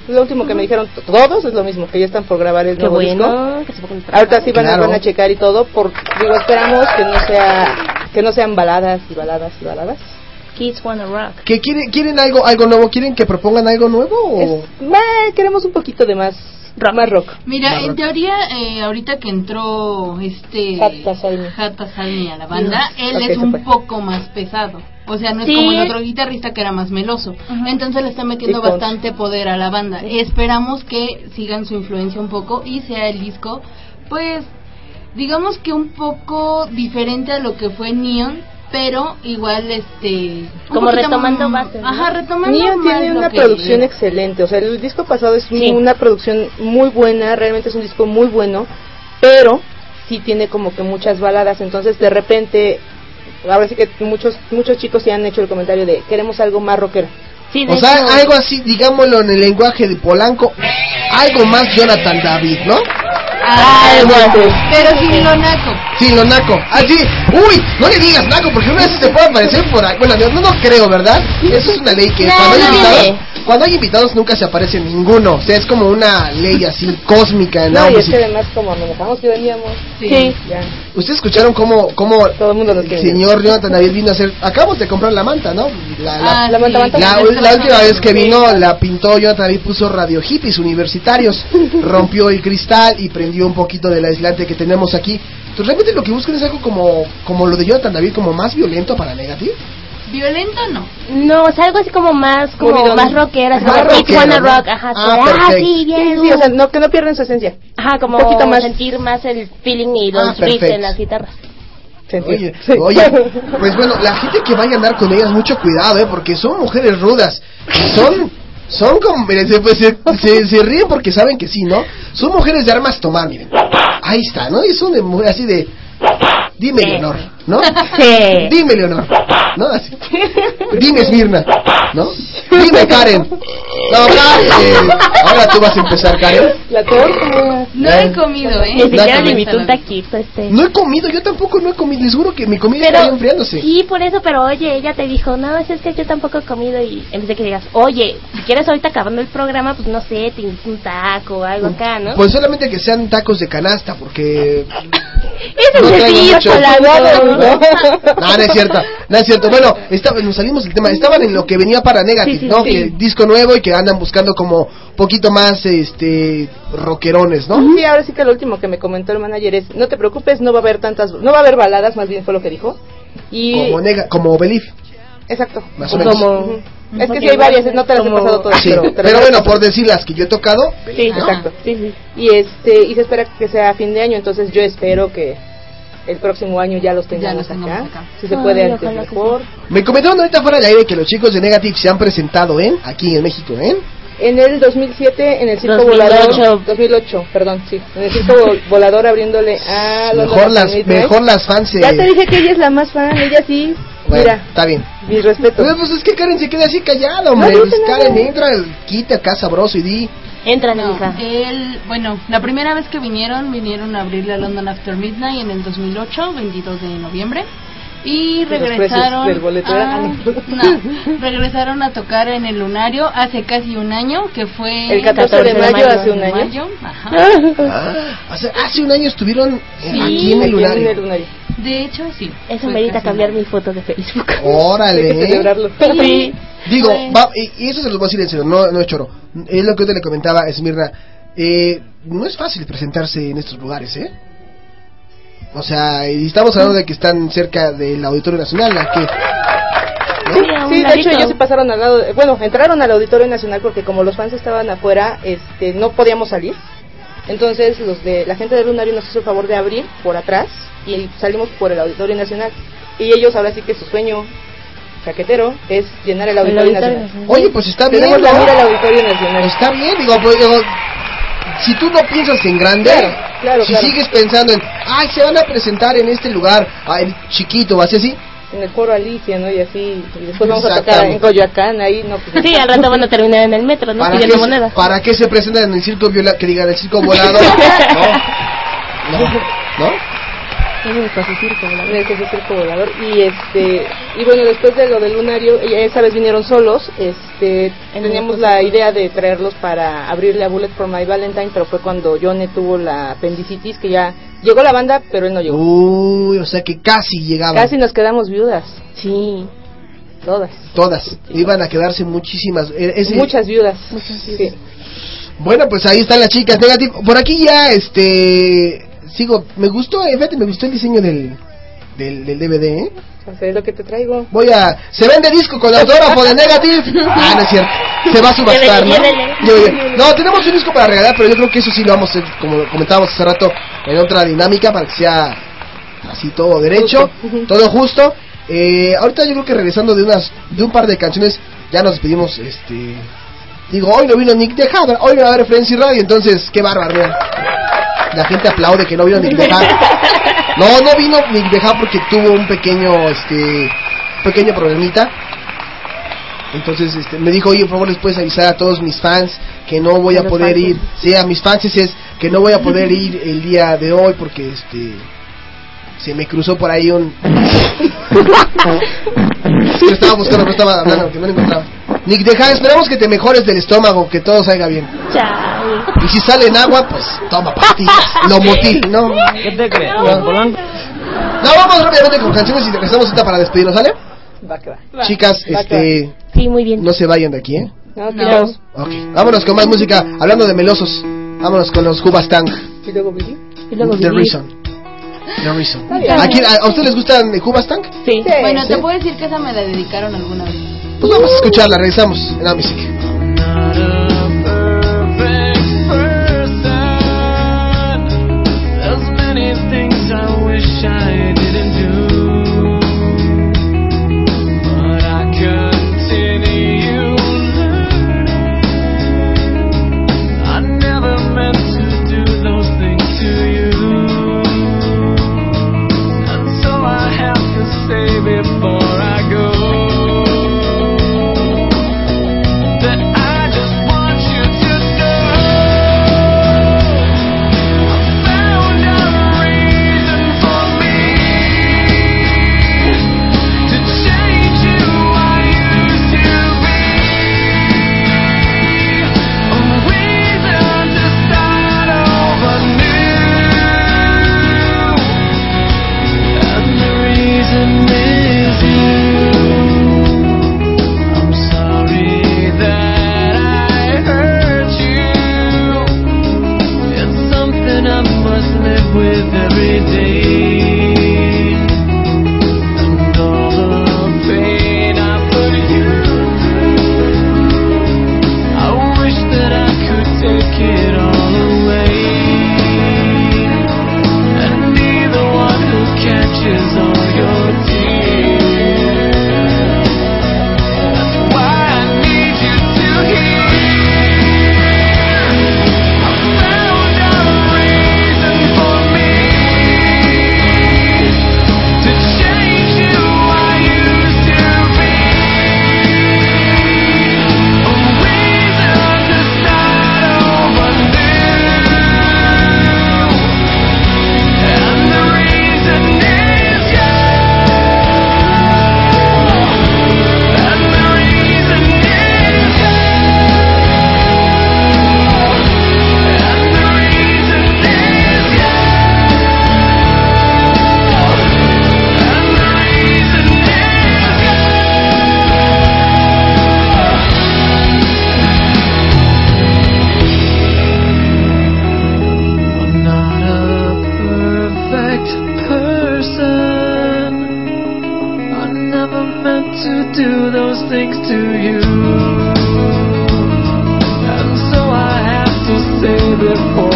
Lo último que me dijeron todos es lo mismo, que ya están por grabar el Qué nuevo disco. bueno, que se pongan a Ahorita sí van, a, Claro. van a checar y todo. Por, digo, esperamos que no sea que no sean baladas y baladas y baladas. Kids Wanna Rock. ¿Qué quieren, quieren algo, algo nuevo? ¿Quieren que propongan algo nuevo? O? Es- bah, queremos un poquito de más más rock. Mira, en teoría, eh, ahorita que entró este Hat Pasalmi. Hat Pasalmi a la banda, él es un fue. poco más pesado. O sea, no es Sí. como el otro guitarrista que era más meloso. Entonces le está metiendo Y punch. bastante poder a la banda. Esperamos que sigan su influencia un poco y sea el disco, pues, digamos que un poco diferente a lo que fue Neon, pero igual este... Como retomando m- bases, ¿no? Ajá, retomando más tiene una que producción excelente, o sea, el disco pasado es Sí. una producción muy buena, realmente es un disco muy bueno, pero sí tiene como que muchas baladas, entonces de repente, ahora sí que muchos muchos chicos se han hecho el comentario de queremos algo más rockero. Sí, de O sea, hecho, algo así, digámoslo en el lenguaje de Polanco, algo más Jonathan David, ¿no? Ah, bueno. Pero sin lo naco. Sí, lo naco. Ah, sí. Uy, no le digas naco, porque una vez se puede aparecer por ahí. Bueno, no, no creo, ¿verdad? Eso es una ley que No, cuando, hay invitados, cuando hay invitados nunca se aparece ninguno. O sea, es como una ley así cósmica en la No, y es que además como amenazamos que veníamos. Sí. Ya. ¿Ustedes escucharon cómo, cómo Todo el mundo nos el quiere. señor Jonathan David vino a hacer... Acabamos de comprar la manta, ¿no? La, la- Ah, La manta, manta. La, sí. la última vez que vino la pintó Jonathan David puso radio hippies universitarios, rompió el cristal y prendió un poquito del aislante que tenemos aquí. Entonces realmente lo que buscan es algo como, como lo de Jonathan David, como más violento para negativo. Violento no. No, o sea, algo así como más, como Movidón. más rockera, como ¿no? Rock, ajá, Ah, ah, sí, bien, Sí, sí, o sea, no, que no pierden su esencia. ajá, como un poquito más. sentir más el feeling y Ah, los riffs perfecto. en las guitarras. Oye, Sí. oye, pues bueno, la gente que vaya a andar con ellas, mucho cuidado, ¿eh? Porque son mujeres rudas. Son, son como, miren, se, pues, se, se- se ríen porque saben que sí, ¿no? Son mujeres de armas tomar, miren. Ahí está, ¿no? Y son de así de, dime Leonor, ¿no? Sí. Dime Leonor, ¿no? Así. Dime Esmirna, ¿no? Dime Karen. No, Karen. eh, ahora tú vas a empezar, Karen. La torta. No he comido, ¿eh? Ni siquiera le invitó un taquito este. No he comido, yo tampoco no he comido. Les juro que mi comida Pero, está enfriándose. sí, por eso, pero oye, ella te dijo, no, es que yo tampoco he comido y en vez de que digas, oye, si quieres ahorita acabando el programa, pues no sé, te invito un taco o algo acá, ¿no? Pues solamente que sean tacos de canasta, porque... Eso no es decir, mucho. No, no es cierto, no es cierto. Bueno, estaba, nos salimos del tema. Estaban en lo que venía para Negative, Sí, sí, ¿no? sí. Que disco nuevo y que andan buscando como poquito más, este, rockerones, ¿no? Sí, ahora sí que lo último que me comentó el manager es, no te preocupes, no va a haber tantas, no va a haber baladas, más bien fue lo que dijo. Y Como, nega, como Belief. exacto. Más o menos. Ujú. Es que sí hay varias, no te las he Como- pasado todas, Sí, pero, pero bueno, por decir las que yo he tocado, Sí, Exacto. Sí, sí. Y este y se espera que sea a fin de año, entonces yo espero que el próximo año ya los tengamos, los tengamos acá. acá. Si se Ay, puede antes mejor. me comentaron ahorita fuera del aire que los chicos de Negative se han presentado en, aquí en México, ¿eh? En el 2007 en el circo 2008. volador 2008, perdón, sí, en el circo vol- volador abriéndole a London Mejor las, mejor las fans se... Ya te dije que ella es la más fan, ella sí. Bueno, Mira, está bien. mis respetos. Pues, pues es que Karen se queda así callada, hombre. No Pues. Karen entra, quita acá sabroso y di. Entra, No, hija. el, bueno, la primera vez que vinieron, vinieron a abrirle a London After Midnight en el 2008, 22 de noviembre. Y regresaron del a, no, regresaron a tocar en el Lunario hace casi un año, que fue El 14 de mayo, hace un de año. mayo, ajá. Ah, hace, hace un año estuvieron eh, Sí, aquí en el Aquí lunario. en el lunario. De hecho, sí. Eso merita cambiar mi foto de Facebook. Hay que Órale. celebrarlo. Sí. Digo, va- y, y eso se los voy a decir en serio, no, no es choro. Es lo que yo te le comentaba a Esmirna. Eh, no es fácil presentarse en estos lugares, ¿eh? O sea, y estamos hablando de que están cerca del Auditorio Nacional, que... Sí, de hecho ellos se pasaron al lado, de- bueno, entraron al Auditorio Nacional porque como los fans estaban afuera, este, no podíamos salir. Entonces los de la gente del Lunario nos hizo el favor de abrir por atrás y salimos por el Auditorio Nacional. Y ellos ahora sí que su sueño chaquetero es llenar el Auditorio, Auditorio Nacional. Oye, pues está bien, Tenemos la mira al Auditorio Nacional. Está bien, digo, pues, digo, si tú no piensas en grande, Claro, claro, si claro. sigues pensando en, ay, se van a presentar en este lugar, ay, chiquito, así así, En el foro Alicia, ¿no? Y así, y después vamos a tocar en Coyoacán, ahí, no, pues, Sí, al rato van a terminar en el metro, ¿no? ¿para qué, monedas. ¿para qué se presentan en el circo viola, que digan el circo volado? No, no, ¿no? El circo volador y este y bueno después de lo del lunario ella- esa vez vinieron solos este En teníamos la idea de traerlos para abrirle a Bullet for My Valentine pero fue cuando Johnny tuvo la apendicitis que ya llegó la banda pero él no llegó Uy, o sea que casi llegaban. casi nos quedamos viudas Sí. todas Todas, iban a quedarse muchísimas. eh, ese- muchas viudas Sí. Bueno, pues ahí están las chicas. Negative. Por aquí ya, este. Sigo. Me gustó, eh, fíjate, me gustó el diseño del, del, del DVD, ¿eh? O sea, es lo que te traigo Voy a. Se vende disco con autógrafo de Negative. Ah, no es cierto. Se va a subastar, ¿no? No, tenemos un disco para regalar, pero yo creo que eso sí lo vamos a hacer, como comentábamos hace rato, en otra dinámica para que sea así todo derecho, todo justo. Eh, ahorita yo creo que regresando de unas de un par de canciones ya nos despedimos este digo hoy no vino Nick de Haber hoy no va a haber Frenzy Radio entonces qué bárbaro. La gente aplaude que no vino Nick Haber no no vino Nick Haber porque tuvo un pequeño este pequeño problemita entonces este, me dijo oye por favor les puedes avisar a todos mis fans que no voy a, poder fans. ir. Sí, a mis fans es que no voy a poder ir el día de hoy porque este se me cruzó por ahí un Sí, estaba buscando, pero estaba hablando que no lo encontraba. Nick, deja, esperamos que te mejores del estómago, que todo salga bien. Y si sale en agua, pues toma pastillas. Lo motil, ¿no? ¿Qué te crees? No. No, vamos rápidamente con canciones y regresamos ahorita para despedirnos, ¿sale? Va que va. Chicas, Va que va. este... Sí, muy bien. No se vayan de aquí, ¿eh? No, quitamos. Ok, vámonos con más música. Hablando de melosos, vámonos con los Hubastang. Y luego Billy. Y luego The. Reason. The Reason. ¿A, quién- a- a ustedes les gustan Hubastang? Sí. Bueno, Sí. te puedo decir que esa me la dedicaron alguna vez. Pues vamos a escucharla, regresamos en la música. Do those things to you. And so I have to say before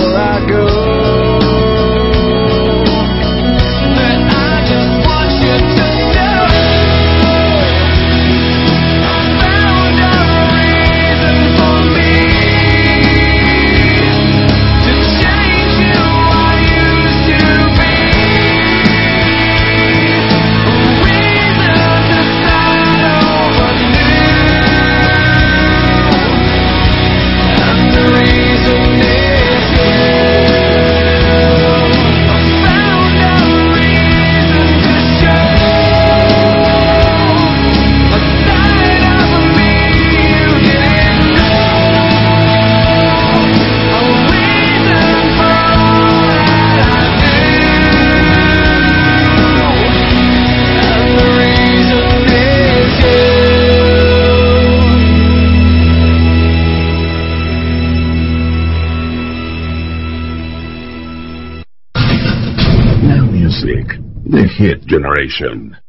generation.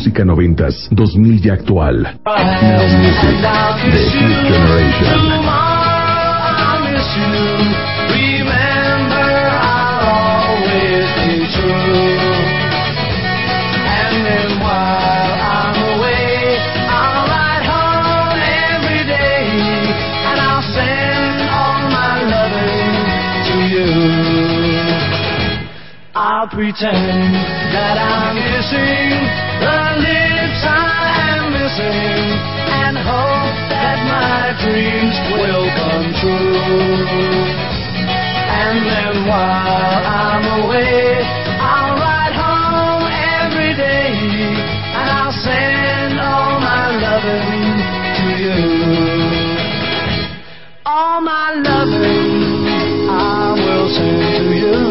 Música noventas, 2000 y actual. Now Music, The Hit Generation. I'll pretend that I'm kissing dreams will come true. And then while I'm away, I'll ride home every day and I'll send all my loving to you. All my loving I will send to you.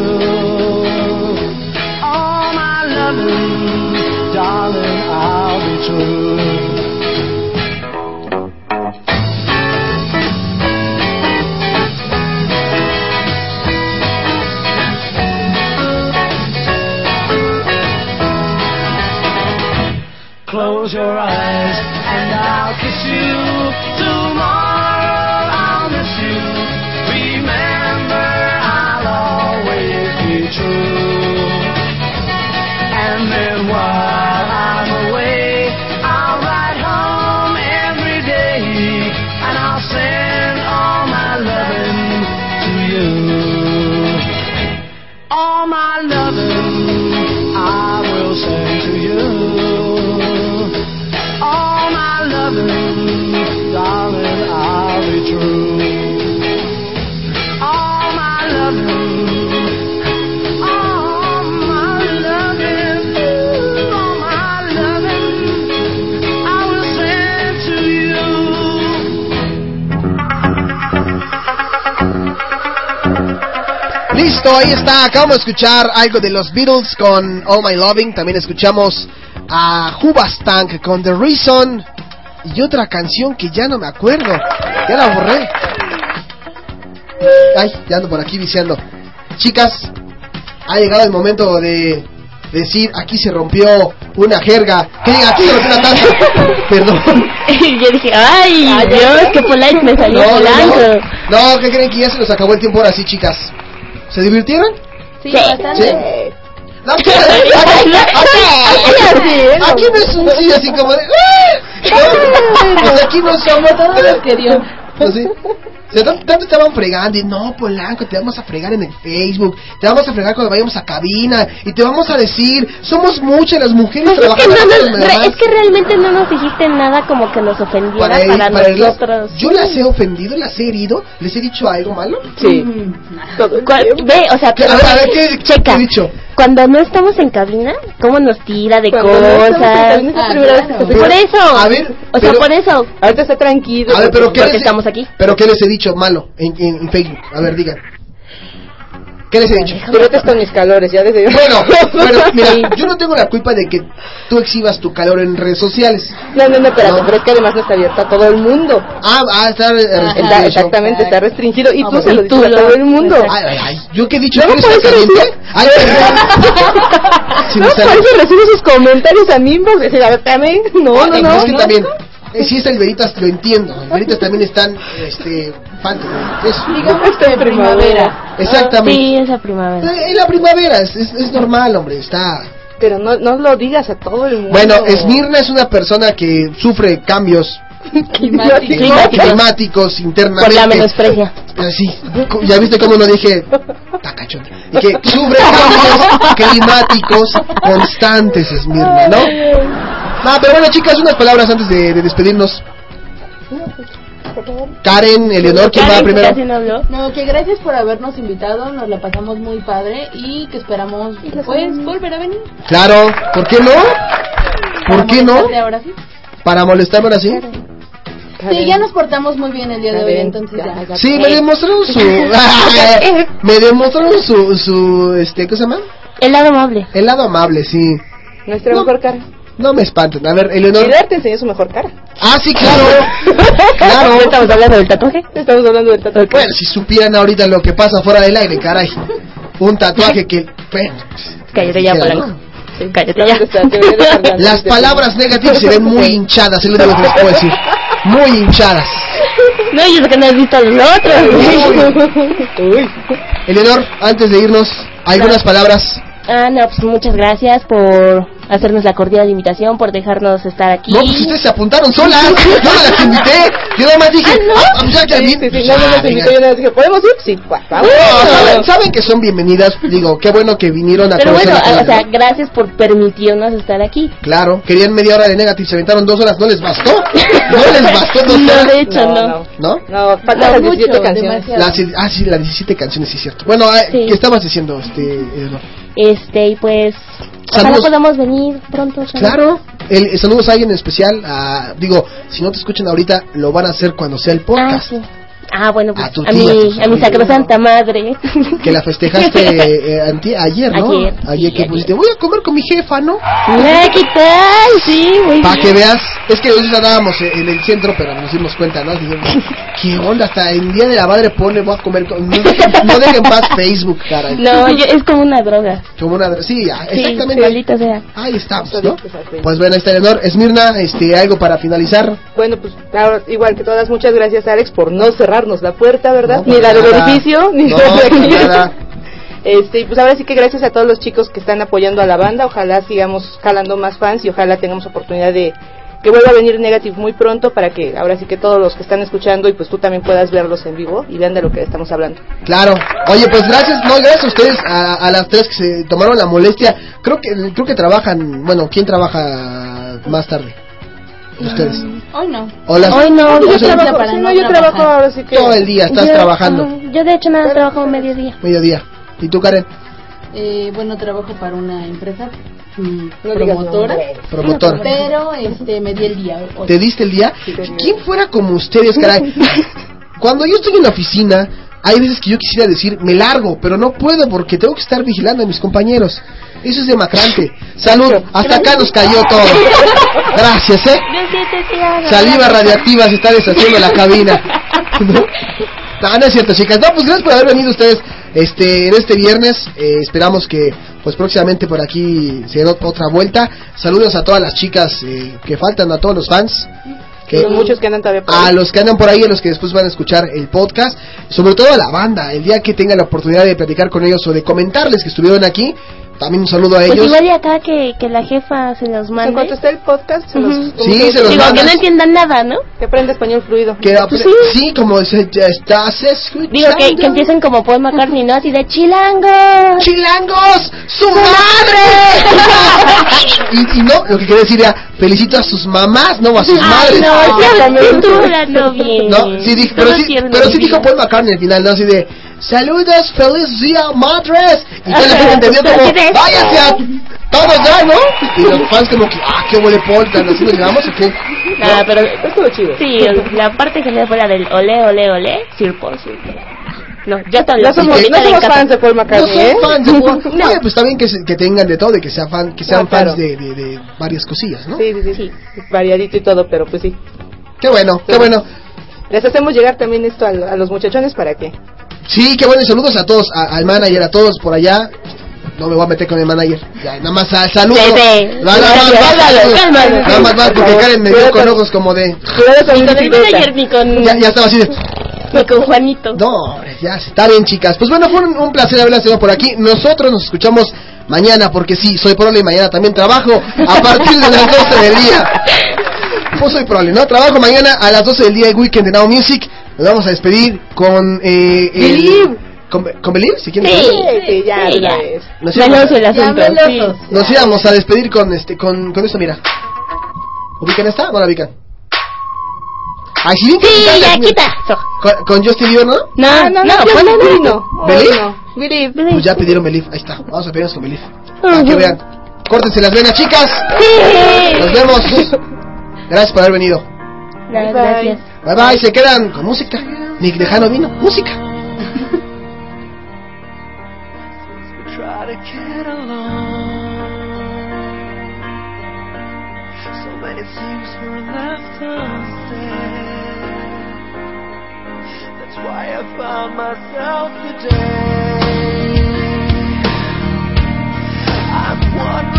Ahí está. Acabamos de escuchar algo de los Beatles con All My Loving. También escuchamos a Hubastank con The Reason. Y otra canción que ya no me acuerdo. Ya la borré. Ay, ya ando por aquí viciando. Chicas, ha llegado el momento de decir aquí se rompió una jerga. Que diga, aquí se rompió una taza. Perdón. Y yo dije, ay, Dios, qué polite me salió No, no, volando. no. No, ¿qué creen que ya se nos acabó el tiempo ahora sí, chicas? ¿Se divirtieron? Sí, bastante. No, aquí, no es un sí así como de... aquí no somos todos los que dio. O sea, tanto, tanto estaban fregando y no, Polanco, te vamos a fregar en el Facebook, te vamos a fregar cuando vayamos a cabina y te vamos a decir, somos muchas las mujeres Pues es que, no en nos- las demás". es que realmente no nos dijiste nada como que nos ofendiera para, para, para él- nosotros. Yo las he ofendido, las he herido, les he dicho algo malo. Sí. ¿Cuál- Ve, o sea, ¿Qué- a ver, a ver, ve, ¿qué- qué checa. he dicho? Cuando no estamos en cabina, ¿cómo nos tira de Cuando cosas? por eso. A ver, o sea, pero- por eso. Ahorita está tranquilo. A ver, pero ¿qué Porque les, estamos aquí. pero ¿qué les he dicho malo en, en- en Facebook? A ver, digan. ¿Qué les he dicho? Te metes con mis calores, ya desde Bueno, bueno, mira, yo no tengo la culpa de que tú exhibas tu calor en redes sociales. No, no, no, espérate, No. pero es que además no está abierto a todo el mundo. Ah, ah, está restringido. exactamente, está restringido y Ah, tú se lo dices a todo el mundo. Ay, ay, ay, ¿yo qué he dicho? No, ¿Que eres por eso caliente? Ay. Si no, me por eso recibo sus comentarios a mí, inbox, decir, a ver, espérame, no, Ah, no, no. es que no. también, eh, si es el Veritas, lo entiendo. El Veritas también están, este, eso. Digamos que en primavera. Exactamente. Sí, esa primavera. Eh, En la primavera, es, es, es normal, hombre, está... Pero no, no lo digas a todo el mundo. Bueno, Esmirna es una persona que sufre cambios Climáticos. climáticos internamente. Por la menosprecia. Así, ya viste cómo no dije. Y que sufre cambios climáticos constantes, Esmirna, ¿no? Ah, pero bueno, chicas, unas palabras antes de, de despedirnos. Karen, Eleonor, ¿quién va Karen, que primero? casi no habló. No, que gracias por habernos invitado, nos la pasamos muy padre y que esperamos pues volver a venir. Claro, ¿por qué no? ¿Por qué no? Ahora sí. Para molestarme ahora sí. Sí, ya nos portamos muy bien el día de hoy, entonces ya. Sí, me demostraron su. me demostraron su, su. Este, ¿Qué se llama? El lado amable. El lado amable, sí. Nuestra mejor cara. No me espanten. A ver, Eleonor. Pilar te enseñó su mejor cara. Ah, sí, claro. claro. ¿Estamos hablando del tatuaje? Estamos hablando del tatuaje. Bueno, si supieran ahorita lo que pasa fuera del aire, caray. Un tatuaje que. Bueno, Cállate ya, Polanco. ¿no? Sí, cállate ya. Las palabras negativas se ven muy hinchadas, es lo único que les puedo decir. Muy hinchadas. No, y eso que no has visto los otros. Eleonor, antes de irnos, algunas palabras. Ah, no, pues muchas gracias por hacernos la cordial invitación, por dejarnos estar aquí. No, pues ustedes se apuntaron solas. Yo no las invité. Yo nada más dije, ah, pues ya que a mí- Sí, sí, no, no, Ah, nos venga. invitó, yo nada más dije, ¿podemos ir? Sí, va, vamos. No, saben, saben que son bienvenidas. Digo, qué bueno que vinieron a Pero conocer bueno, la o sea, gracias por permitirnos estar aquí. Claro, querían media hora de negative, se aventaron dos horas, ¿no les bastó? ¿No les bastó dos No, horas? de hecho, no. ¿No? No, faltan las 17 canciones. Las, ah, sí, las 17 canciones, sí, cierto. Bueno, ah, ¿qué estabas diciendo, este, Eleonor? Este, y pues, ojalá Saludos. podamos venir pronto. Claro. El, saludos a alguien en especial. a- digo, si no te escuchan ahorita, lo van a hacer cuando sea el Ah, podcast. sí. Ah, bueno, pues, A tu a, tía, mi, pues, a mi sacrosanta madre. Que la festejaste eh, anti- ayer, ¿no? Ayer, Ayer que pusiste, voy a comer con mi jefa, ¿no? Mira, ¿qué tal? Sí, muy Para que veas, es que nosotros andábamos eh, en el centro, pero nos dimos cuenta, ¿no? Dijimos, ¿qué onda? Hasta el día de la madre pone, voy a comer con... No dejen, no dejen en paz Facebook, caray. No, yo, es como una droga. Como una... Sí, ah, Sí, exactamente. maldita sea. Ahí estamos, ¿no? Pues bueno, ahí está Eleonor. Esmirna, este, algo para finalizar. Bueno, pues igual que todas, muchas gracias Alex por no cerrarnos la puerta, ¿verdad? No, ni la del edificio, ni No, la de. Este, pues ahora sí que gracias a todos los chicos que están apoyando a la banda, ojalá sigamos jalando más fans y ojalá tengamos oportunidad de que vuelva a venir Negative muy pronto para que ahora sí que todos los que están escuchando y pues tú también puedas verlos en vivo y vean de lo que estamos hablando. Claro. Oye, pues gracias, no, gracias a ustedes, a, a las tres que se tomaron la molestia. Creo que creo que trabajan, bueno, ¿quién trabaja más tarde? Ustedes. Hoy no. Hola. Hoy no, Yo yo trabajo- sí, no, yo trabajo ahora sí que Todo el día estás Yo- trabajando, yo de hecho nada trabajo mediodía. mediodía. ¿Y tú, Karen? Eh, bueno, trabajo para una empresa mm, promotora. Promotora. Pero este, me di el día. hoy. ¿Te diste el día? ¿Quién fuera como ustedes, caray? Cuando yo estoy en la oficina, hay veces que yo quisiera decir, me largo, pero no puedo porque tengo que estar vigilando a mis compañeros. Eso es demacrante. Salud, hasta acá nos cayó todo. Gracias, ¿eh? Saliva radioactiva se está deshaciendo en la cabina. ¿No? No, no es cierto, chicas. No, pues gracias por haber venido ustedes este en este viernes. Eh, esperamos que pues próximamente por aquí se ot- otra vuelta. Saludos a todas las chicas eh, que faltan, a todos los fans. Que, Son muchos que andan todavía por a los que andan por ahí, a los que después van a escuchar el podcast, sobre todo a la banda, el día que tengan la oportunidad de platicar con ellos o de comentarles que estuvieron aquí, también un saludo a Pues ellos. igual de acá que, que la jefa se los mande. En cuanto esté el podcast, se los, Ujú. Sí, se los Digo, que no entiendan nada, ¿no? que aprende español fluido. Que Pues sí. sí. como se, ya estás escuchando. Digo, que, que empiecen como Paul McCartney, ¿no? Así de chilango. ¡Chilangos! ¡Su madre! y, y no, lo que quiero decir era, felicito a sus mamás, no a sus Ay, madres. no, tú hablando bien. No, sí, dijo, pero, sí, pero sí dijo Paul McCartney al final, ¿no? Así de, saludos, feliz día, madres. Y toda la gente entendió como, váyase a todos ya, ¿no? Y los fans como que, ah, qué huele así nos llevamos, ¿o qué? Ah, pero Estuvo chido. sí, el- la parte genial fue la del ole, ole, ole, Sir Paul, Sir. No, yo te No somos, no somos fans de Paul No McCartney, son ¿eh? fans de Paul. No. Pues está bien que, que tengan de todo y que, sea fan, que sean No, claro. fans de, de, de varias cosillas, ¿no? Sí, sí, sí, Variadito y todo, pero pues sí. Qué bueno, qué bueno. Les hacemos llegar también esto a, a los muchachones para que. Sí, qué bueno. Y saludos a todos, a- al manager, a todos por allá. No me voy a meter con el manager. Ya, nada más al saludo. Sí, sí. Nada más, saludos. Nada más va, porque Karen me vio con ojos como de. Ni con el manager ni con, Ya, ya estaba así de. ni con Juanito. No, ya está bien, chicas. Pues bueno, fue un, un placer haberlas tenido por aquí. Nosotros nos escuchamos mañana, porque sí, soy Prole y mañana también trabajo a partir de las 12 del día. Pues soy Prole, ¿no? Trabajo mañana a las 12 del día en Weekend de Now Music. Nos vamos a despedir con. Eh, el- Believe. ¿Con, ¿Con quieren Sí, ya, sí, ya. Nos íbamos, el asunto, Ya, sí. melosos. nos íbamos a despedir con este con, con esto, mira. ¿Ubican esta? No la ubican. Ay, sí, Sí, ya, quita. Con, con Justin Bieber, ¿no? No, Ah, no, no, no, no, no, no. no. ¿Believe? No, Believe. Pues ya pidieron Belief, ahí está. Vamos a pedirnos con Belief. Para que vean. Córtense las venas, chicas. Sí. Nos vemos. Gracias por haber venido. No, gracias. Bye bye, se quedan con música. Nick Dejano vino, música. try to get along. So many things were left unsaid. That's why I found myself today. I'm wondering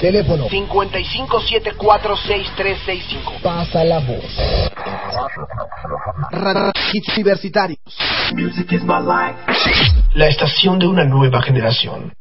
Teléfono 55746365. Pasa la voz. Radio Hits Universitarios. Music is my life. La estación de una nueva generación.